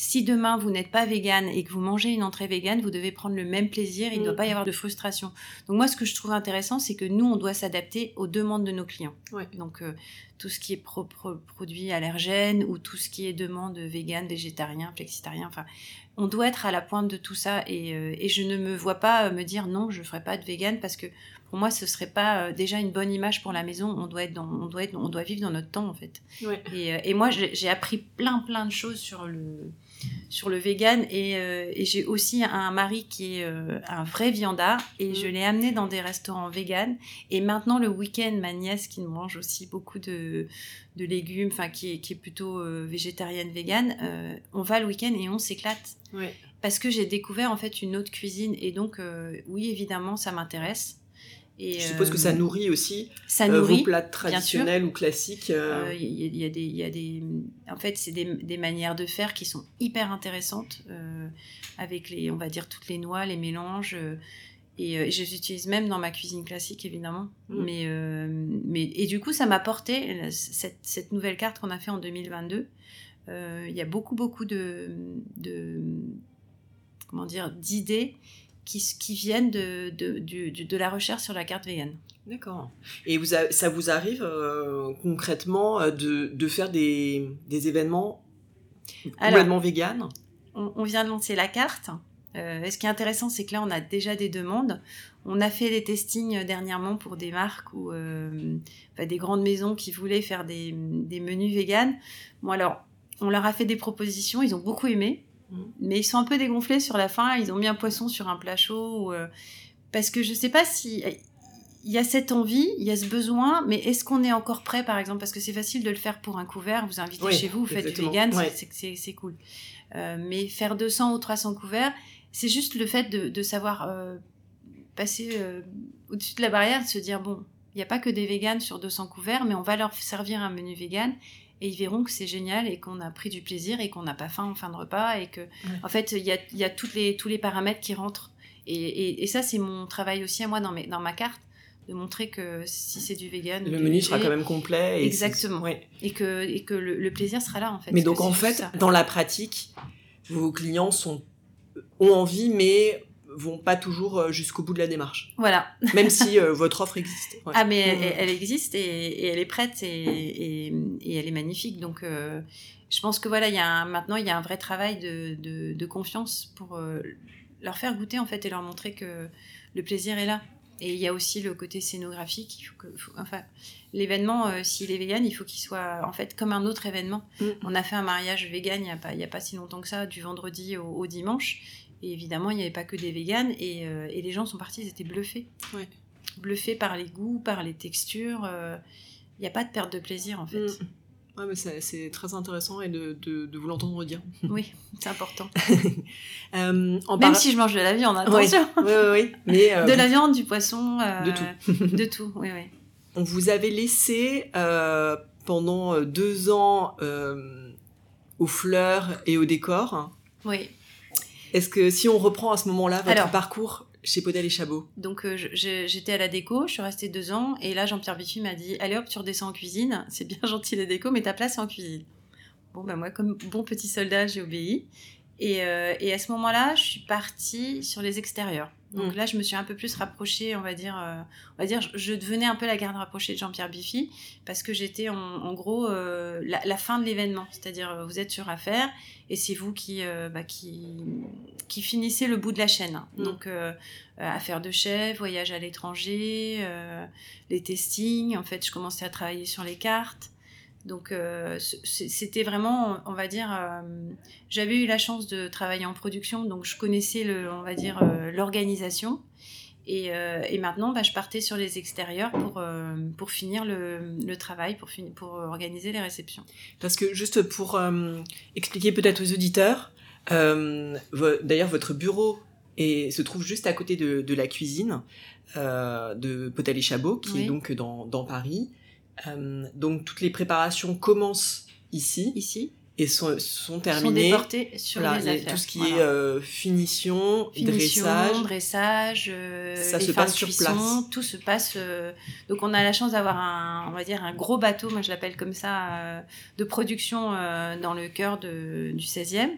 si demain vous n'êtes pas vegan et que vous mangez une entrée vegan, vous devez prendre le même plaisir. Il ne doit pas y mm. avoir de frustration. Donc moi, ce que je trouve intéressant, c'est que nous, on doit s'adapter aux demandes de nos clients. Donc euh, tout ce qui est produit allergène ou tout ce qui est demande vegan, végétarien, flexitarien. Enfin, on doit être à la pointe de tout ça. Et, euh, et je ne me vois pas me dire non, je ferai pas de vegan parce que pour moi, ce serait pas euh, déjà une bonne image pour la maison. On doit être dans, on doit être, on doit vivre dans notre temps en fait. Et, euh, et, moi, j'ai appris plein plein de choses sur le sur le vegan. Et, euh, et j'ai aussi un mari qui est un vrai viandard. Et je mm. l'ai amené dans des restaurants vegan. Et maintenant le week-end ma nièce qui mange aussi beaucoup de, de légumes enfin qui est, qui est plutôt végétarienne vegan on va le week-end et on s'éclate. Parce que j'ai découvert en fait une autre cuisine. Et donc oui évidemment ça m'intéresse je suppose que ça euh, nourrit aussi ça euh, vos plats traditionnels ou classiques. Euh. Il y, a des, y a des, en fait, c'est des, des, manières de faire qui sont hyper intéressantes avec les, on va dire toutes les noix, les mélanges. et je les utilise même dans ma cuisine classique évidemment. Mm. Mais, mais et du coup, ça m'a porté cette, cette, nouvelle carte qu'on a fait en 2022. Il y a beaucoup beaucoup de, de comment dire d'idées qui, viennent de, de, de, la recherche sur la carte végane. D'accord. Et vous ça vous arrive euh, concrètement euh, de, de, faire des, des événements complètement véganes? on, vient de lancer la carte. Euh, ce qui est intéressant, c'est que là, on a déjà des demandes. On a fait des testings dernièrement pour des marques ou des grandes maisons qui voulaient faire des, des menus véganes. Bon, alors, on leur a fait des propositions, ils ont beaucoup aimé. Mais ils sont un peu dégonflés sur la fin. Ils ont mis un poisson sur un plat chaud. Euh, parce que je sais pas si. Il y a cette envie, il y a ce besoin, mais est-ce qu'on est encore prêt, par exemple? Parce que c'est facile de le faire pour un couvert. Vous invitez chez vous, vous faites du vegan, c'est cool. Euh, mais faire 200 ou 300 couverts, c'est juste le fait de, savoir euh, passer au-dessus de la barrière, de se dire bon, il n'y a pas que des véganes sur 200 couverts, mais on va leur servir un menu vegan et ils verront que c'est génial et qu'on a pris du plaisir et qu'on n'a pas faim en fin de repas et que en fait il y a, y a toutes les, tous les paramètres qui rentrent. Et, et, ça c'est mon travail aussi à moi dans, mes, dans ma carte de montrer que si c'est du vegan le menu sera quand même complet et exactement. et que et que le, plaisir sera là en fait mais donc en fait dans la pratique vos clients sont ont envie mais vont pas toujours euh, jusqu'au bout de la démarche. Voilà. Même si euh, (laughs) votre offre existe. Ah, mais elle, existe et, elle est prête et, et, elle est magnifique. Donc, euh, je pense que voilà, il y a maintenant, il y a un vrai travail de, de, confiance pour leur faire goûter en fait et leur montrer que le plaisir est là. Et il y a aussi le côté scénographique. Il faut que, enfin, l'événement, s'il est vegan, il faut qu'il soit en fait comme un autre événement. Mm. On a fait un mariage vegan il n'y a, a pas si longtemps que ça, du vendredi au, au dimanche. Et évidemment, il n'y avait pas que des véganes et, euh, et, les gens sont partis, ils étaient bluffés. Bluffés par les goûts, par les textures. Euh, il n'y a pas de perte de plaisir en fait. Mm. Ouais, mais c'est très intéressant et de, de, vous l'entendre dire. (laughs) Oui, c'est important. (laughs) euh, Même si je mange de la viande, attention. Oui, oui, oui. Euh, de la viande, du poisson. de tout. (laughs) de tout, oui, oui. On vous avait laissé pendant deux ans aux fleurs et au décor. Oui. Est-ce que si on reprend à ce moment-là votre parcours chez Podel et Chabot Donc euh, j'étais à la déco, je suis restée deux ans et là Jean-Pierre Biffy m'a dit allez hop tu redescends en cuisine, (laughs) c'est bien gentil la déco mais ta place est en cuisine. Bon ben moi comme bon petit soldat j'ai obéi et, euh, et à ce moment-là je suis partie sur les extérieurs. Donc Mm. là, je me suis un peu plus rapprochée, on va dire, euh, on va dire, je- je devenais un peu la garde rapprochée de Jean-Pierre Biffy parce que j'étais en, en gros euh, la, la fin de l'événement, c'est-à-dire euh, vous êtes sur affaire et c'est vous qui, euh, bah, qui, qui finissez le bout de la chaîne. Mm. Donc affaires de chef, voyage à l'étranger, euh, les testings. En fait, je commençais à travailler sur les cartes. Donc euh, c'était vraiment, on va dire, euh, j'avais eu la chance de travailler en production, donc je connaissais le, on va dire, euh, l'organisation. Et, et maintenant, bah, je partais sur les extérieurs pour, pour finir le, le travail, pour, pour organiser les réceptions. Parce que juste pour expliquer peut-être aux auditeurs, d'ailleurs votre bureau est, se trouve juste à côté de, de la cuisine euh, de Potel et Chabot, qui Oui. est donc dans, dans Paris. Euh, donc toutes les préparations commencent ici Ici, et sont, sont sont terminées. déportés sur Voilà, les les- affaires. tout ce qui Voilà. est euh, finition, Finition, dressage. dressage, euh, Ça se passe sur place. tout se passe. euh, donc on a la chance d'avoir un, on va dire un gros bateau, moi je l'appelle comme ça, de production dans le cœur de- du 16e,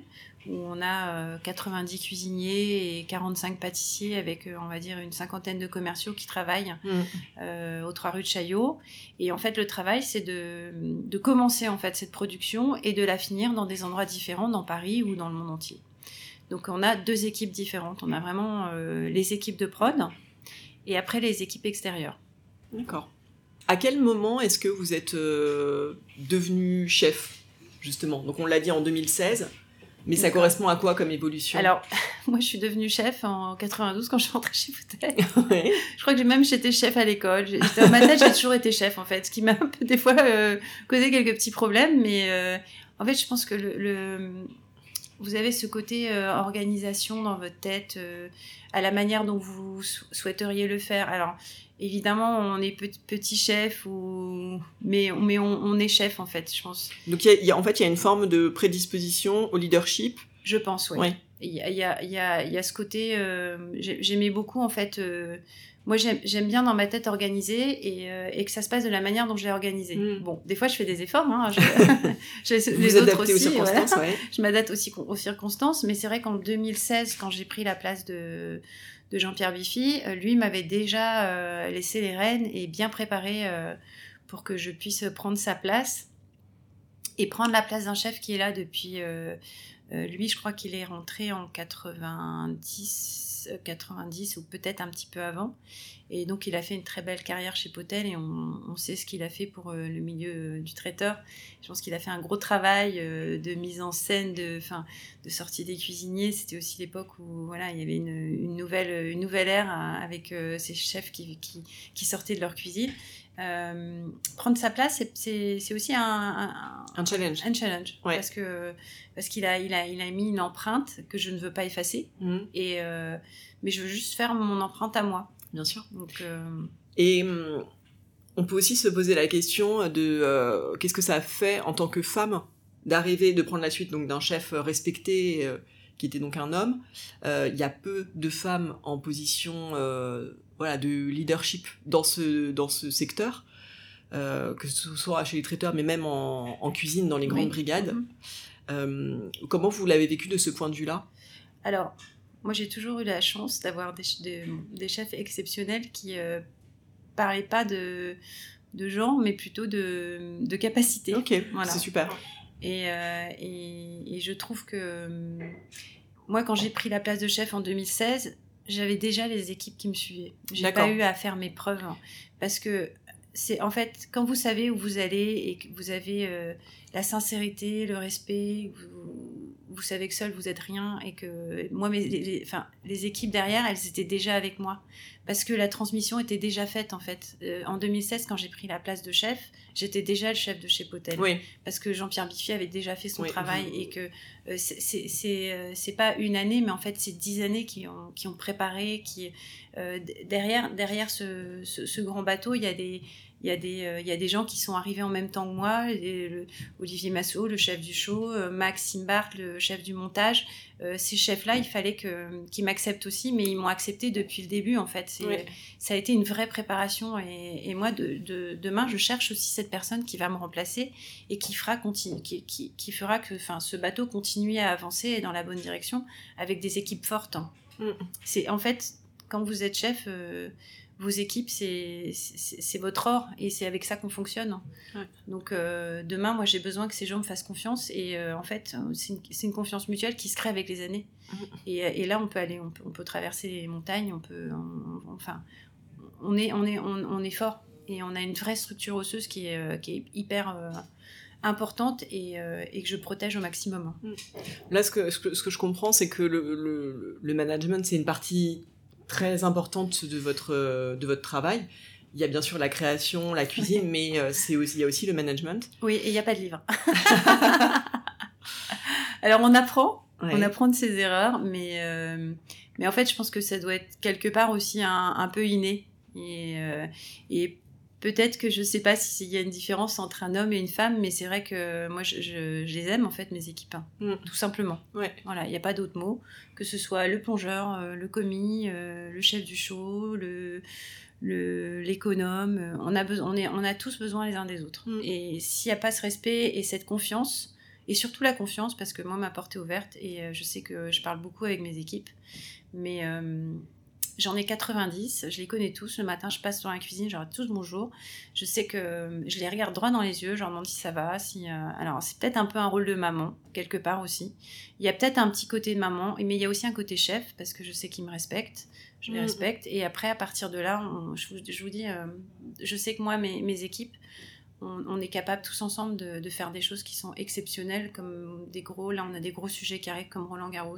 où on a euh, 90 cuisiniers et 45 pâtissiers avec, euh, on va dire, une cinquantaine de commerciaux qui travaillent Mm. euh, aux trois rues de Chaillot. Et en fait, le travail, c'est de, de commencer en fait cette production et de la finir dans des endroits différents, dans Paris ou dans le monde entier. Donc, on a deux équipes différentes. On a vraiment euh, les équipes de prod et après les équipes extérieures. D'accord. À quel moment est-ce que vous êtes euh, devenu chef, justement? Donc on l'a dit en 2016, mais ça correspond à quoi comme évolution? Alors, (laughs) moi, je suis devenue chef en 92 quand je suis rentrée chez Bouteille. (laughs) Ouais. Je crois que j'ai même j'étais chef à l'école. Dans ma tête, j'ai toujours été chef en fait, ce qui m'a des fois euh, causé quelques petits problèmes. Mais euh, en fait, je pense que le, le- vous avez ce côté euh, organisation dans votre tête, à la manière dont vous sou- souhaiteriez le faire. Alors, évidemment, on est pe- petit chef ou mais mais on, on est chef en fait, je pense. Donc il y a- il y a- en fait, il y a une forme de prédisposition au leadership. Je pense, oui. Ouais. Il y a, y, a, y, a, y a ce côté. euh, j'ai- J'aimais beaucoup, en fait. euh, moi, j'aime bien dans ma tête organiser et, euh, et que ça se passe de la manière dont je l'ai organisé. Mm. Bon, des fois, je fais des efforts. Hein, je, (laughs) les vous autres aussi, aux voilà. circonstances, ouais. Je m'adapte aussi aux circonstances. Mais c'est vrai qu'en 2016, quand j'ai pris la place de, de Jean-Pierre Biffy, euh, lui m'avait déjà euh, laissé les rênes et bien préparé euh, pour que je puisse prendre sa place et prendre la place d'un chef qui est là depuis. Euh, euh, lui, je crois qu'il est rentré en 90, euh, 90 ou peut-être un petit peu avant. Et donc, il a fait une très belle carrière chez Potel et on, sait ce qu'il a fait pour euh, le milieu euh, du traiteur. Je pense qu'il a fait un gros travail euh, de mise en scène, de, fin, de sortie des cuisiniers. C'était aussi l'époque où voilà, il y avait une, nouvelle, une nouvelle ère euh, avec euh, ces chefs qui sortaient de leur cuisine. Euh, prendre sa place, c'est- aussi un, un, Un challenge. un challenge Ouais. parce que parce qu'il a il a il a mis une empreinte que je ne veux pas effacer Mm, et euh, mais je veux juste faire mon empreinte à moi bien sûr. donc euh, Et hum, on peut aussi se poser la question de qu'est-ce que ça a fait en tant que femme d'arriver, de prendre la suite donc d'un chef respecté qui était donc un homme. Il y a peu de femmes en position voilà, de leadership dans ce, dans ce secteur, euh, que ce soit chez les traiteurs, mais même en, en cuisine dans les grandes Oui. brigades. Mhm. Euh, comment vous l'avez vécu de ce point de vue-là? Alors moi j'ai toujours eu la chance d'avoir des, ch- des, des chefs exceptionnels qui euh, parlaient pas de de genre mais plutôt de de capacité Ok, Voilà. c'est super. Et, euh, et, et je trouve que moi, quand j'ai pris la place de chef en 2016, j'avais déjà les équipes qui me suivaient. J'ai pas eu à faire mes preuves hein. parce que c'est en fait quand vous savez où vous allez et que vous avez euh, la sincérité, le respect, vous, vous savez que seul vous êtes rien et que moi, mes, les, les- enfin, les équipes derrière, elles étaient déjà avec moi. Parce que la transmission était déjà faite en fait. Euh, en 2016, quand j'ai pris la place de chef, j'étais déjà le chef de chez Potel. Oui, parce que Jean-Pierre Biffy avait déjà fait son Oui, travail et que euh, c'est- c'est c'est euh, c'est pas une année, mais en fait c'est dix années qui ont, qui ont préparé, qui euh, derrière derrière ce, ce, ce grand bateau, il y a des il y, a des, euh, il y a des gens qui sont arrivés en même temps que moi, et le- Olivier Massot, le chef du show, euh, Max Simbart, le chef du montage. Euh, ces chefs-là, il fallait qu'ils m'acceptent aussi, mais ils m'ont accepté depuis le début en fait. C'est- Oui. Ça a été une vraie préparation et, et moi, de, de- demain, je cherche aussi cette personne qui va me remplacer et qui fera, qui, qui, qui fera que ce bateau continue à avancer dans la bonne direction avec des équipes fortes. hein. Mm. C'est en fait quand vous êtes chef, vos équipes, c'est votre or et c'est avec ça qu'on fonctionne. Donc demain, moi, j'ai besoin que ces gens me fassent confiance et en fait, c'est une, une, confiance mutuelle qui se crée avec les années. Mmh. Et, et, là, on peut aller, on peut, traverser les montagnes, on peut, enfin, on est, on est, on, est fort et on a une vraie structure osseuse qui est, qui est hyper importante et, euh, et, que je protège au maximum. Mm. Là, ce que, ce que, ce que je comprends, c'est que le, le, le management, c'est une partie très importante de votre, de votre travail. Il y a bien sûr la création, la cuisine, mais euh, c'est aussi, il y a aussi le management. Oui, et il n'y a pas de livre. (laughs) Alors on apprend, on apprend de ses erreurs, mais, euh, mais en fait je pense que ça doit être quelque part aussi un, un peu inné. Et, et Peut-être que je ne sais pas s'il y a une différence entre un homme et une femme, mais c'est vrai que moi, je, les aime, en fait, mes équipes. Hein. Mm. Tout simplement. Ouais. Voilà, il n'y a pas d'autre mot. Que ce soit le plongeur, euh, le commis, euh, le chef du show, le l'économe, euh, on a, on, est, on a tous besoin les uns des autres. Mm. Et s'il n'y a pas ce respect et cette confiance, et surtout la confiance, parce que moi, ma porte est ouverte, et je sais que je parle beaucoup avec mes équipes, mais J'en ai 90, je les connais tous. Le matin, je passe dans la cuisine, je leur dis tous bonjour. Je sais que je les regarde droit dans les yeux, je leur demande si ça va. Si, euh, Alors, c'est peut-être un peu un rôle de maman, quelque part aussi. Il y a peut-être un petit côté de maman, mais il y a aussi un côté chef, parce que je sais qu'ils me respectent. Je les mm. respecte. Et après, à partir de là, je, vous, dis, euh, je sais que moi, mes, mes équipes, on, est capable tous ensemble de, de, faire des choses qui sont exceptionnelles, comme des gros. Là, on a des gros sujets qui arrivent, comme Roland Garros.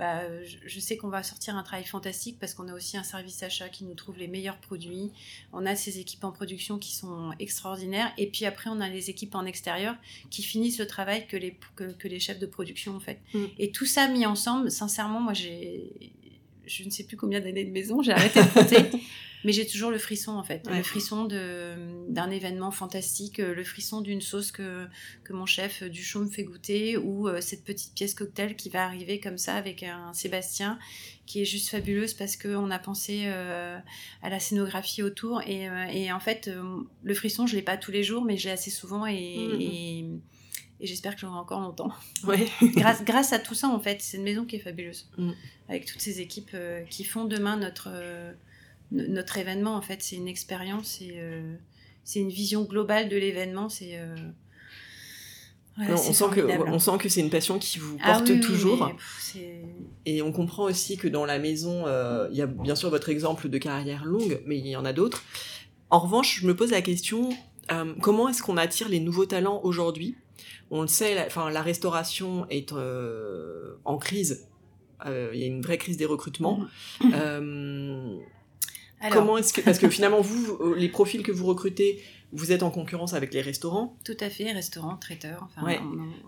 Bah, je, sais qu'on va sortir un travail fantastique parce qu'on a aussi un service achat qui nous trouve les meilleurs produits. On a ces équipes en production qui sont extraordinaires. Et puis après, on a les équipes en extérieur qui finissent le travail que les, que, les chefs de production ont fait. Mm. Et tout ça mis ensemble, sincèrement, moi, j'ai je ne sais plus combien d'années de maison, j'ai arrêté de compter. (laughs) Mais j'ai toujours le frisson en fait, le frisson d'un événement fantastique, euh, le frisson d'une sauce que, que mon chef du show me fait goûter, ou euh, cette petite pièce cocktail qui va arriver comme ça avec un Sébastien qui est juste fabuleuse parce qu'on a pensé euh, à la scénographie autour. Et, et en fait, le frisson, je l'ai pas tous les jours, mais j'ai assez souvent et, mm-hmm. et, et j'espère que j'aurai encore longtemps. (laughs) Ouais. (laughs) grâce, grâce à tout ça, en fait, c'est une maison qui est fabuleuse. Mm. Avec toutes ces équipes qui font demain notre notre événement, en fait, c'est une expérience, euh, c'est une vision globale de l'événement. C'est euh, on, sent que, on sent que c'est une passion qui vous ah porte toujours. et on comprend aussi que dans la maison, euh, il y a bien sûr votre exemple de carrière longue, mais il y en a d'autres. En revanche, je me pose la question, comment est-ce qu'on attire les nouveaux talents aujourd'hui? On le sait, la, la restauration est en crise. Il y a une vraie crise des recrutements. Comment est-ce que parce que finalement vous euh, les profils que vous recrutez vous êtes en concurrence avec les restaurants Tout à fait, restaurants, traiteurs.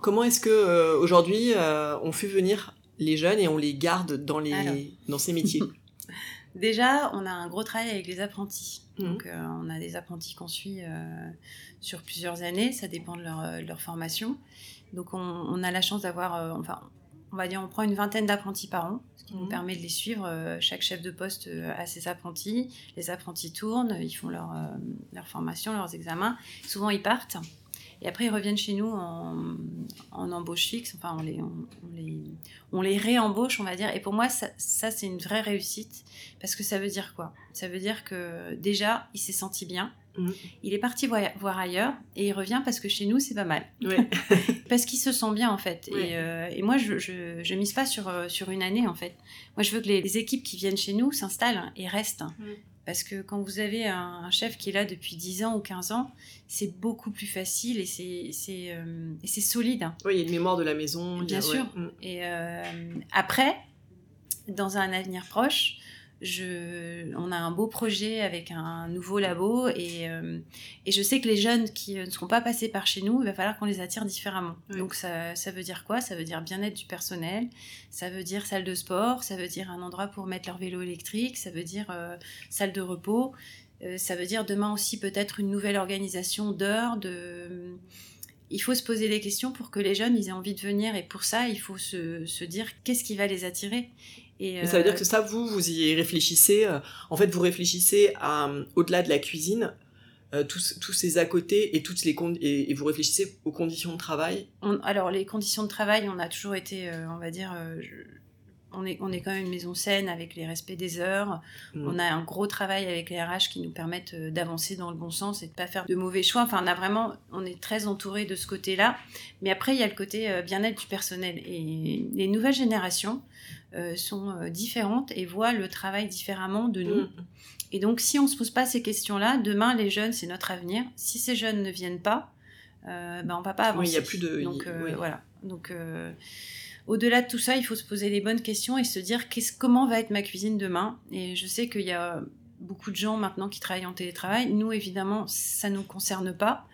Comment est-ce que euh, aujourd'hui euh, on fait venir les jeunes et on les garde dans les dans ces métiers (laughs) Déjà, on a un gros travail avec les apprentis. Mmh. Donc, on a des apprentis qu'on suit sur plusieurs années. Ça dépend de leur, leur formation. Donc, on, on, a la chance d'avoir, enfin, on va dire, on prend une vingtaine d'apprentis par an, ce qui nous mhm. permet de les suivre. Euh, chaque chef de poste euh, a ses apprentis. Les apprentis tournent, ils font leur, euh, leur formation, leurs examens. Souvent, ils partent. Et après, ils reviennent chez nous en, en embauche fixe. Enfin, on les, on, les, on les réembauche, on va dire. Et pour moi, ça, ça c'est une vraie réussite. Parce que ça veut dire quoi? Ça veut dire que déjà, il s'est senti bien. Mm. Il est parti voir ailleurs et il revient parce que chez nous, c'est pas mal. (laughs) parce qu'il se sent bien, en fait. Et, euh, et, moi, je, je, je, mise pas sur, euh, sur une année, en fait. Moi, je veux que les, équipes qui viennent chez nous s'installent et restent. Mm. Parce que quand vous avez un, chef qui est là depuis 10 ans ou 15 ans, c'est beaucoup plus facile et c'est euh, solide. Oui, il y a une mémoire de la maison. Bien sûr. Mm. Et euh, après, dans un avenir proche, je, on a un beau projet avec un nouveau labo et, euh, et, je sais que les jeunes qui ne seront pas passés par chez nous, il va falloir qu'on les attire différemment. Donc ça, ça, veut dire quoi? Ça veut dire bien-être du personnel, ça veut dire salle de sport, ça veut dire un endroit pour mettre leur vélo électrique, ça veut dire euh, salle de repos, euh, ça veut dire demain aussi peut-être une nouvelle organisation d'heures, de il faut se poser des questions pour que les jeunes ils aient envie de venir et pour ça il faut se, se dire qu'est-ce qui va les attirer et, ça veut dire euh, que ça, vous, vous y réfléchissez. Euh, en fait, vous réfléchissez à, euh, au-delà de la cuisine, tous, tous ces à côté et toutes les et, et, vous réfléchissez aux conditions de travail. alors les conditions de travail, on a toujours été, on va dire, on est, on est quand même une maison saine avec les respects des heures. Mm. On a un gros travail avec les RH qui nous permettent d'avancer dans le bon sens et de pas faire de mauvais choix. Enfin, on a vraiment, on est très entouré de ce côté-là. Mais après, il y a le côté bien-être du personnel. Et les nouvelles générations euh, sont euh, différentes et voient le travail différemment de nous. Mm. Et donc, si on se pose pas ces questions-là, demain, les jeunes, c'est notre avenir. Si ces jeunes ne viennent pas, euh, ben, on va pas avancer. Oui, il y a plus de- Donc, euh, oui. voilà. Donc, au-delà de tout ça, il faut se poser les bonnes questions et se dire comment va être ma cuisine demain. Et je sais qu'il y a beaucoup de gens maintenant qui travaillent en télétravail. Nous, évidemment, ça ne nous concerne pas.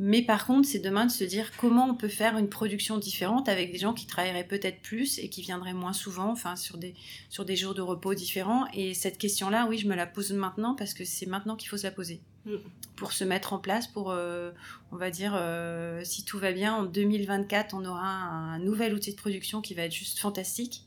Mais par contre, c'est demain de se dire comment on peut faire une production différente avec des gens qui travailleraient peut-être plus et qui viendraient moins souvent, enfin sur des, sur des jours de repos différents. Et cette question-là, oui, je me la pose maintenant parce que c'est maintenant qu'il faut se la poser. Mm. Pour se mettre en place, pour, euh, on va dire, euh, si tout va bien, en 2024, on aura un nouvel outil de production qui va être juste fantastique.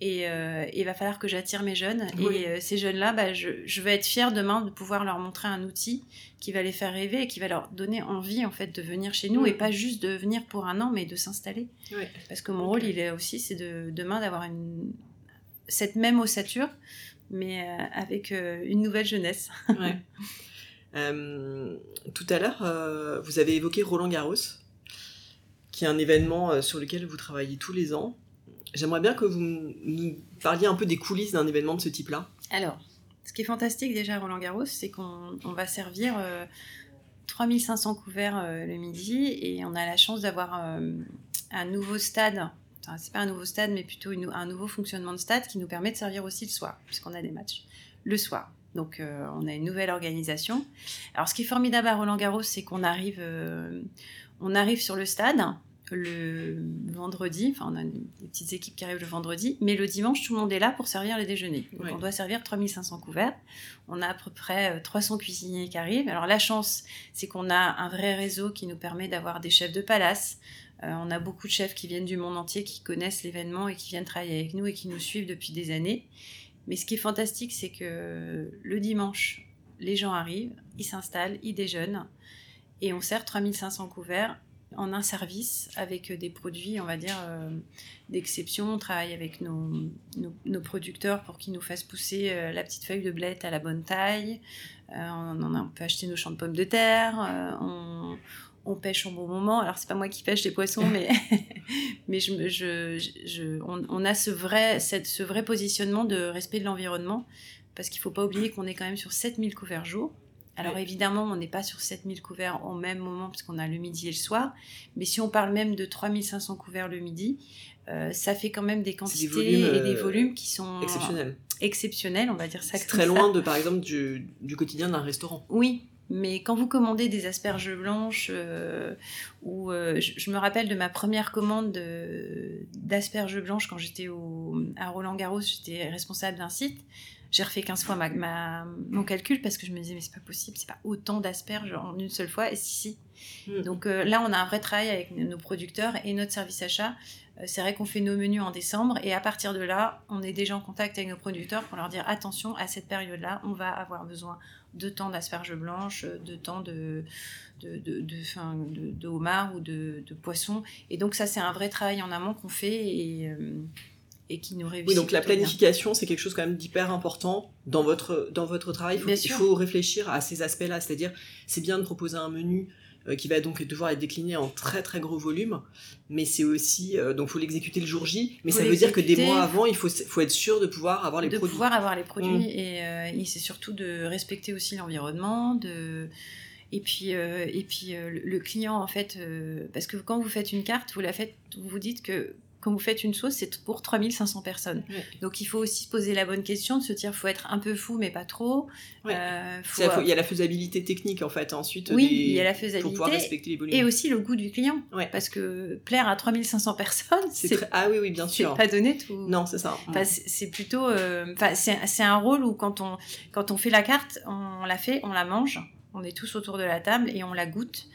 Et euh, il va falloir que j'attire mes jeunes. Oui. Et euh, ces jeunes-là, bah, je, je vais être fière demain de pouvoir leur montrer un outil qui va les faire rêver et qui va leur donner envie en fait de venir chez nous et pas juste de venir pour un an, mais de s'installer. Parce que mon rôle, il est aussi, c'est de demain d'avoir une cette même ossature, mais euh, avec euh, une nouvelle jeunesse. (laughs) Ouais. Euh, tout à l'heure, euh, vous avez évoqué Roland Garros, qui est un événement euh, sur lequel vous travaillez tous les ans. J'aimerais bien que vous nous parliez un peu des coulisses d'un événement de ce type-là. Alors, ce qui est fantastique déjà à Roland Garros, c'est qu'on on va servir euh, 3500 couverts euh, le midi et on a la chance d'avoir euh, un nouveau stade. Enfin, c'est pas un nouveau stade, mais plutôt un nouveau fonctionnement de stade qui nous permet de servir aussi le soir, puisqu'on a des matchs le soir. Donc, euh, on a une nouvelle organisation. Alors, ce qui est formidable à Roland Garros, c'est qu'on arrive, on arrive sur le stade le vendredi. Enfin, on a des petites équipes qui arrivent le vendredi, mais le dimanche, tout le monde est là pour servir les déjeuners. Donc, on doit servir 3500 couverts. On a à peu près euh, 300 cuisiniers qui arrivent. Alors, la chance, c'est qu'on a un vrai réseau qui nous permet d'avoir des chefs de palace. Euh, on a beaucoup de chefs qui viennent du monde entier, qui connaissent l'événement et qui viennent travailler avec nous et qui nous suivent depuis des années. Mais ce qui est fantastique, c'est que le dimanche, les gens arrivent, ils s'installent, ils déjeunent et on sert 3500 couverts en un service avec des produits, on va dire, euh, d'exception. On travaille avec nos, nos, producteurs pour qu'ils nous fassent pousser euh, la petite feuille de blette à la bonne taille. Euh, on, on peut acheter nos champs de pommes de terre. euh, on, pêche au bon moment. Alors, c'est pas moi qui pêche les poissons, mais, (laughs) mais je, je, je- on, a ce vrai, cette, ce vrai positionnement de respect de l'environnement parce qu'il faut pas oublier qu'on est quand même sur 7000 couverts jour. Alors évidemment, on n'est pas sur 7000 couverts au même moment puisqu'on a le midi et le soir, mais si on parle même de 3500 couverts le midi, euh, ça fait quand même des quantités volumes, et des euh, volumes qui sont Exceptionnel. exceptionnels, on va dire ça C'est très ça. loin, de, par exemple, du, du quotidien d'un restaurant. Oui, mais quand vous commandez des asperges blanches, euh, ou euh, je, je me rappelle de ma première commande de- d'asperges blanches quand j'étais à Roland Garros, j'étais responsable d'un site. J'ai refait 15 fois ma, ma- mon calcul parce que je me disais mais c'est pas possible, c'est pas autant d'asperges en une seule fois. Et si si. Mm. Donc euh, là on a un vrai travail avec nos nos producteurs et notre service achat. Euh, c'est vrai qu'on fait nos menus en décembre et à partir de là, on est déjà en contact avec nos producteurs pour leur dire attention à cette période-là, on va avoir besoin de temps d'asperges blanches, de temps de, de, de, de, fin, de, de homard ou de, de poisson. Et donc ça, c'est un vrai travail en amont qu'on fait et, euh, et qui nous réussit. Oui, donc la planification, c'est quelque chose quand même d'hyper important dans votre, dans votre travail. Il faut, il réfléchir à ces aspects-là. C'est-à-dire, c'est bien de proposer un menu euh, qui va donc devoir être décliné en très très gros volume, mais c'est aussi, euh, donc faut l'exécuter le jour J, mais Faut ça veut dire que des mois avant, il faut, faut être sûr de pouvoir avoir les de produits. pouvoir avoir les produits Mm. et, euh, et c'est surtout de respecter aussi l'environnement de et puis euh, et puis le- client en fait parce que quand vous faites une carte vous la faites vous vous dites que quand vous faites une sauce c'est pour 3500 personnes donc il faut aussi se poser la bonne question de se dire faut être un peu fou mais pas trop Ouais. Euh, faut- la- Il y a la faisabilité technique en fait, ensuite oui des- il y a la pour pouvoir faisabilité respecter les volumes. et aussi le goût du client Ouais. parce que plaire à 3500 personnes C'est très- Ah oui, oui, bien c'est sûr. pas donné tout Non, c'est ça. Enfin, c'est plutôt, euh, enfin, c'est c'est un rôle où quand on quand on fait la carte, on la fait, on la mange, on est tous autour de la table et on la goûte.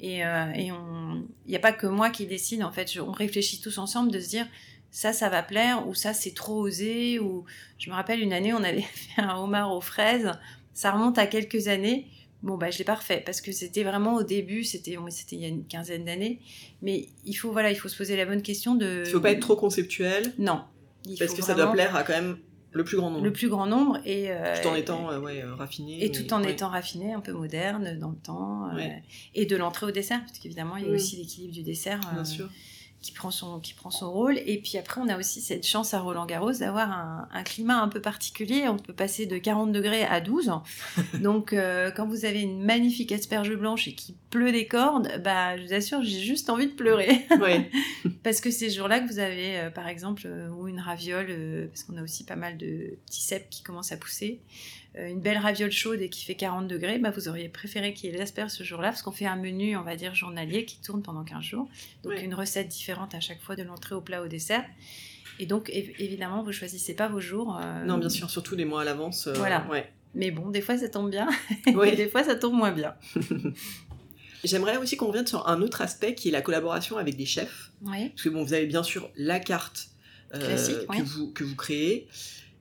Et, euh, et on, il n'y a pas que moi qui décide en fait. Je- on réfléchit tous ensemble de se dire ça, ça va plaire ou ça c'est trop osé ou je me rappelle une année on avait (laughs) fait un homard aux fraises. Ça remonte à quelques années. Bon bah je l'ai pas refait parce que c'était vraiment au début, c'était c'était il y a une quinzaine d'années. Mais il faut voilà, il faut se poser la bonne question de. Il faut pas être trop conceptuel. Non. Il Parce que ça doit plaire à quand même le plus grand nombre. le plus grand nombre et euh, Tout en étant euh, ouais, euh, raffiné. et tout en ouais. étant raffiné, un peu moderne dans le temps, euh, Ouais. et de l'entrée au dessert, parce qu'évidemment, il y a Mm. aussi l'équilibre du dessert euh, Bien sûr. Qui, prend son, qui prend son rôle. Et puis après, on a aussi cette chance à Roland-Garros d'avoir un, un climat un peu particulier. On peut passer de 40 degrés à 12. (laughs) Donc, euh, quand vous avez une magnifique asperge blanche et qu'il pleut des cordes, bah, je vous assure, j'ai juste envie de pleurer. (laughs) Ouais. (laughs) Parce que ces jours-là que vous avez, euh, par exemple, euh, ou une raviole, parce qu'on a aussi pas mal de petits cèpes qui commencent à pousser, une belle raviole chaude et qui fait 40 degrés, bah, vous auriez préféré qu'il y ait l'asperge ce jour-là, parce qu'on fait un menu, on va dire, journalier qui tourne pendant 15 jours. Donc Ouais. une recette différente à chaque fois de l'entrée au plat au dessert. Et donc, év- évidemment, vous choisissez pas vos jours. euh, Non, bien sûr, surtout des mois à l'avance. euh, Voilà. Ouais. Mais bon, des fois ça tombe bien, (laughs) Ouais. et des fois ça tombe moins bien. (laughs) J'aimerais aussi qu'on revienne sur un autre aspect qui est la collaboration avec des chefs. Oui, Parce que bon, vous avez bien sûr la carte euh, que, vous, que vous créez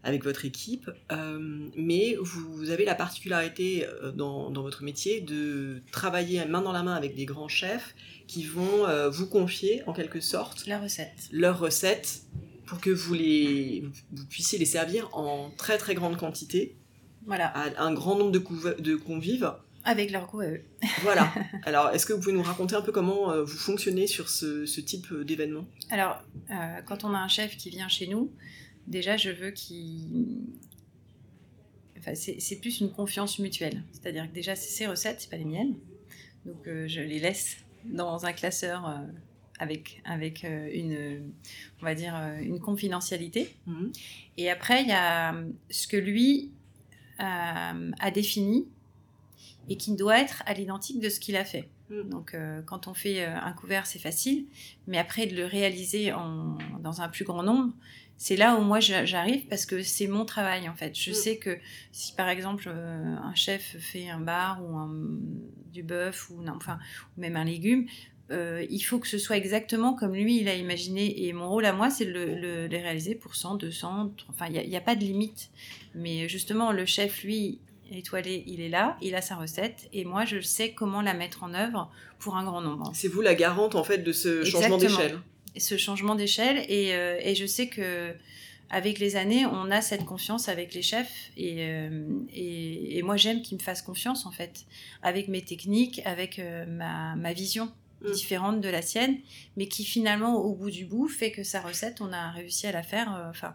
avec votre équipe, euh, mais vous avez la particularité euh, dans, dans votre métier de travailler main dans la main avec des grands chefs qui vont euh, vous confier en quelque sorte la recette. leurs recettes pour que vous, les, vous puissiez les servir en très très grande quantité Voilà, à un grand nombre de, couve- de convives. avec leur goût à eux. Voilà. (laughs) Alors, est-ce que vous pouvez nous raconter un peu comment euh, vous fonctionnez sur ce, ce type d'événement? Alors, euh, quand on a un chef qui vient chez nous, déjà, je veux qu'il. Enfin, c'est plus une confiance mutuelle. C'est-à-dire que déjà, c'est ses recettes, c'est pas les miennes. Donc, euh, je les laisse dans un classeur euh, avec, avec euh, une, on va dire, une confidentialité. Mhm. Et après, il y a ce que lui a défini et qui doit être à l'identique de ce qu'il a fait. Mhm. Donc, euh, quand on fait euh, un couvert, c'est facile, mais après de le réaliser en, dans un plus grand nombre, c'est là où moi j'a- j'arrive parce que c'est mon travail en fait. Je Mhm. sais que si par exemple euh, un chef fait un bar ou un, du bœuf ou, non, enfin, ou même un légume, euh, il faut que ce soit exactement comme lui il a imaginé. Et mon rôle à moi, c'est de le, le- les réaliser pour 100, 200, enfin, il n'y a, a pas de limite. Mais justement, le chef, lui, étoilé, il est là, il a sa recette, et moi, je sais comment la mettre en œuvre pour un grand nombre. C'est vous la garante en fait de ce changement d'échelle. Ce changement d'échelle, et, euh, et je sais que avec les années, on a cette confiance avec les chefs, et, euh, et, et moi, j'aime qu'ils me fassent confiance, en fait, avec mes techniques, avec euh, ma, ma vision Mm. différente de la sienne, mais qui finalement, au bout du bout, fait que sa recette, on a réussi à la faire, enfin,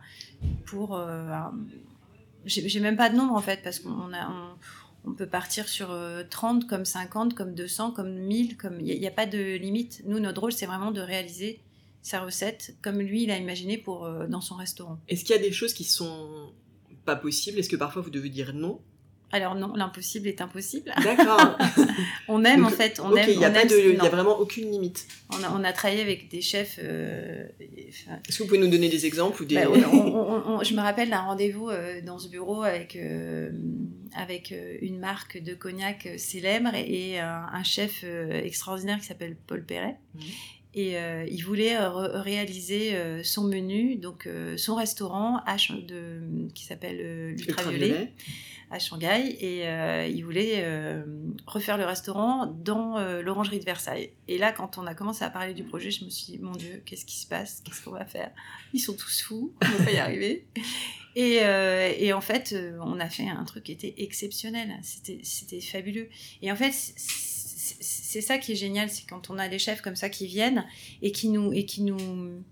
pour... euh, un- j'ai même pas de nombre, en fait, parce qu'on a... on- on peut partir sur euh, 30, comme 50, comme 200, comme 1000, comme il n'y a, pas de limite. Nous, notre rôle, c'est vraiment de réaliser sa recette comme lui, il a imaginé pour, euh, dans son restaurant. Est-ce qu'il y a des choses qui sont pas possibles? Est-ce que parfois vous devez dire non? Alors non, l'impossible est impossible. D'accord. (laughs) On aime, Donc, en fait, on ok, aime. il n'y a, pas de- y a vraiment aucune limite. on, a, on a travaillé avec des chefs... euh, Est-ce que vous pouvez nous donner des exemples ou des... Bah, (laughs) on- on- je me rappelle d'un rendez-vous euh, dans ce bureau avec, euh, avec une marque de cognac célèbre et, un, un chef extraordinaire qui s'appelle Paul Perret. Mhm. Et euh, il voulait euh, réaliser euh, son menu, donc son restaurant à de, qui s'appelle l'Ultraviolet Ultraviolet. à Shanghai et il voulait refaire le restaurant dans l'orangerie de Versailles. Et là, quand on a commencé à parler du projet, je me suis dit, mon Dieu, qu'est-ce qui se passe? Qu'est-ce qu'on va faire? Ils sont tous fous, on va pas y arriver. (laughs) Et, euh, et en fait, on a fait un truc qui était exceptionnel. C'était, c'était fabuleux. Et en fait, c'est, ça qui est génial, c'est quand on a des chefs comme ça qui viennent et qui nous, et qui nous,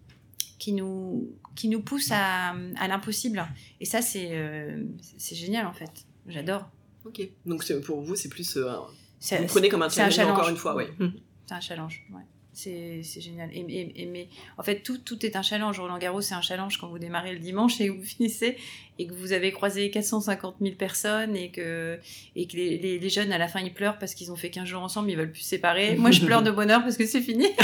qui nous, qui nous poussent à, à l'impossible. Et ça, c'est, euh, c'est génial en fait. J'adore. Ok. Donc pour vous, c'est plus... euh, C'est, vous prenez comme un challenge, encore une fois, ouais. c'est un challenge. Ouais. C'est, génial. Et, et- et- mais en fait, tout, tout est un challenge. Roland Garros, c'est un challenge quand vous démarrez le dimanche et que vous (laughs) finissez et que vous avez croisé 450 000 personnes et que, et que les, les- les jeunes, à la fin, ils pleurent parce qu'ils ont fait 15 jours ensemble, ils veulent plus se séparer. (laughs) Moi, je pleure de bonheur parce que c'est fini. (laughs)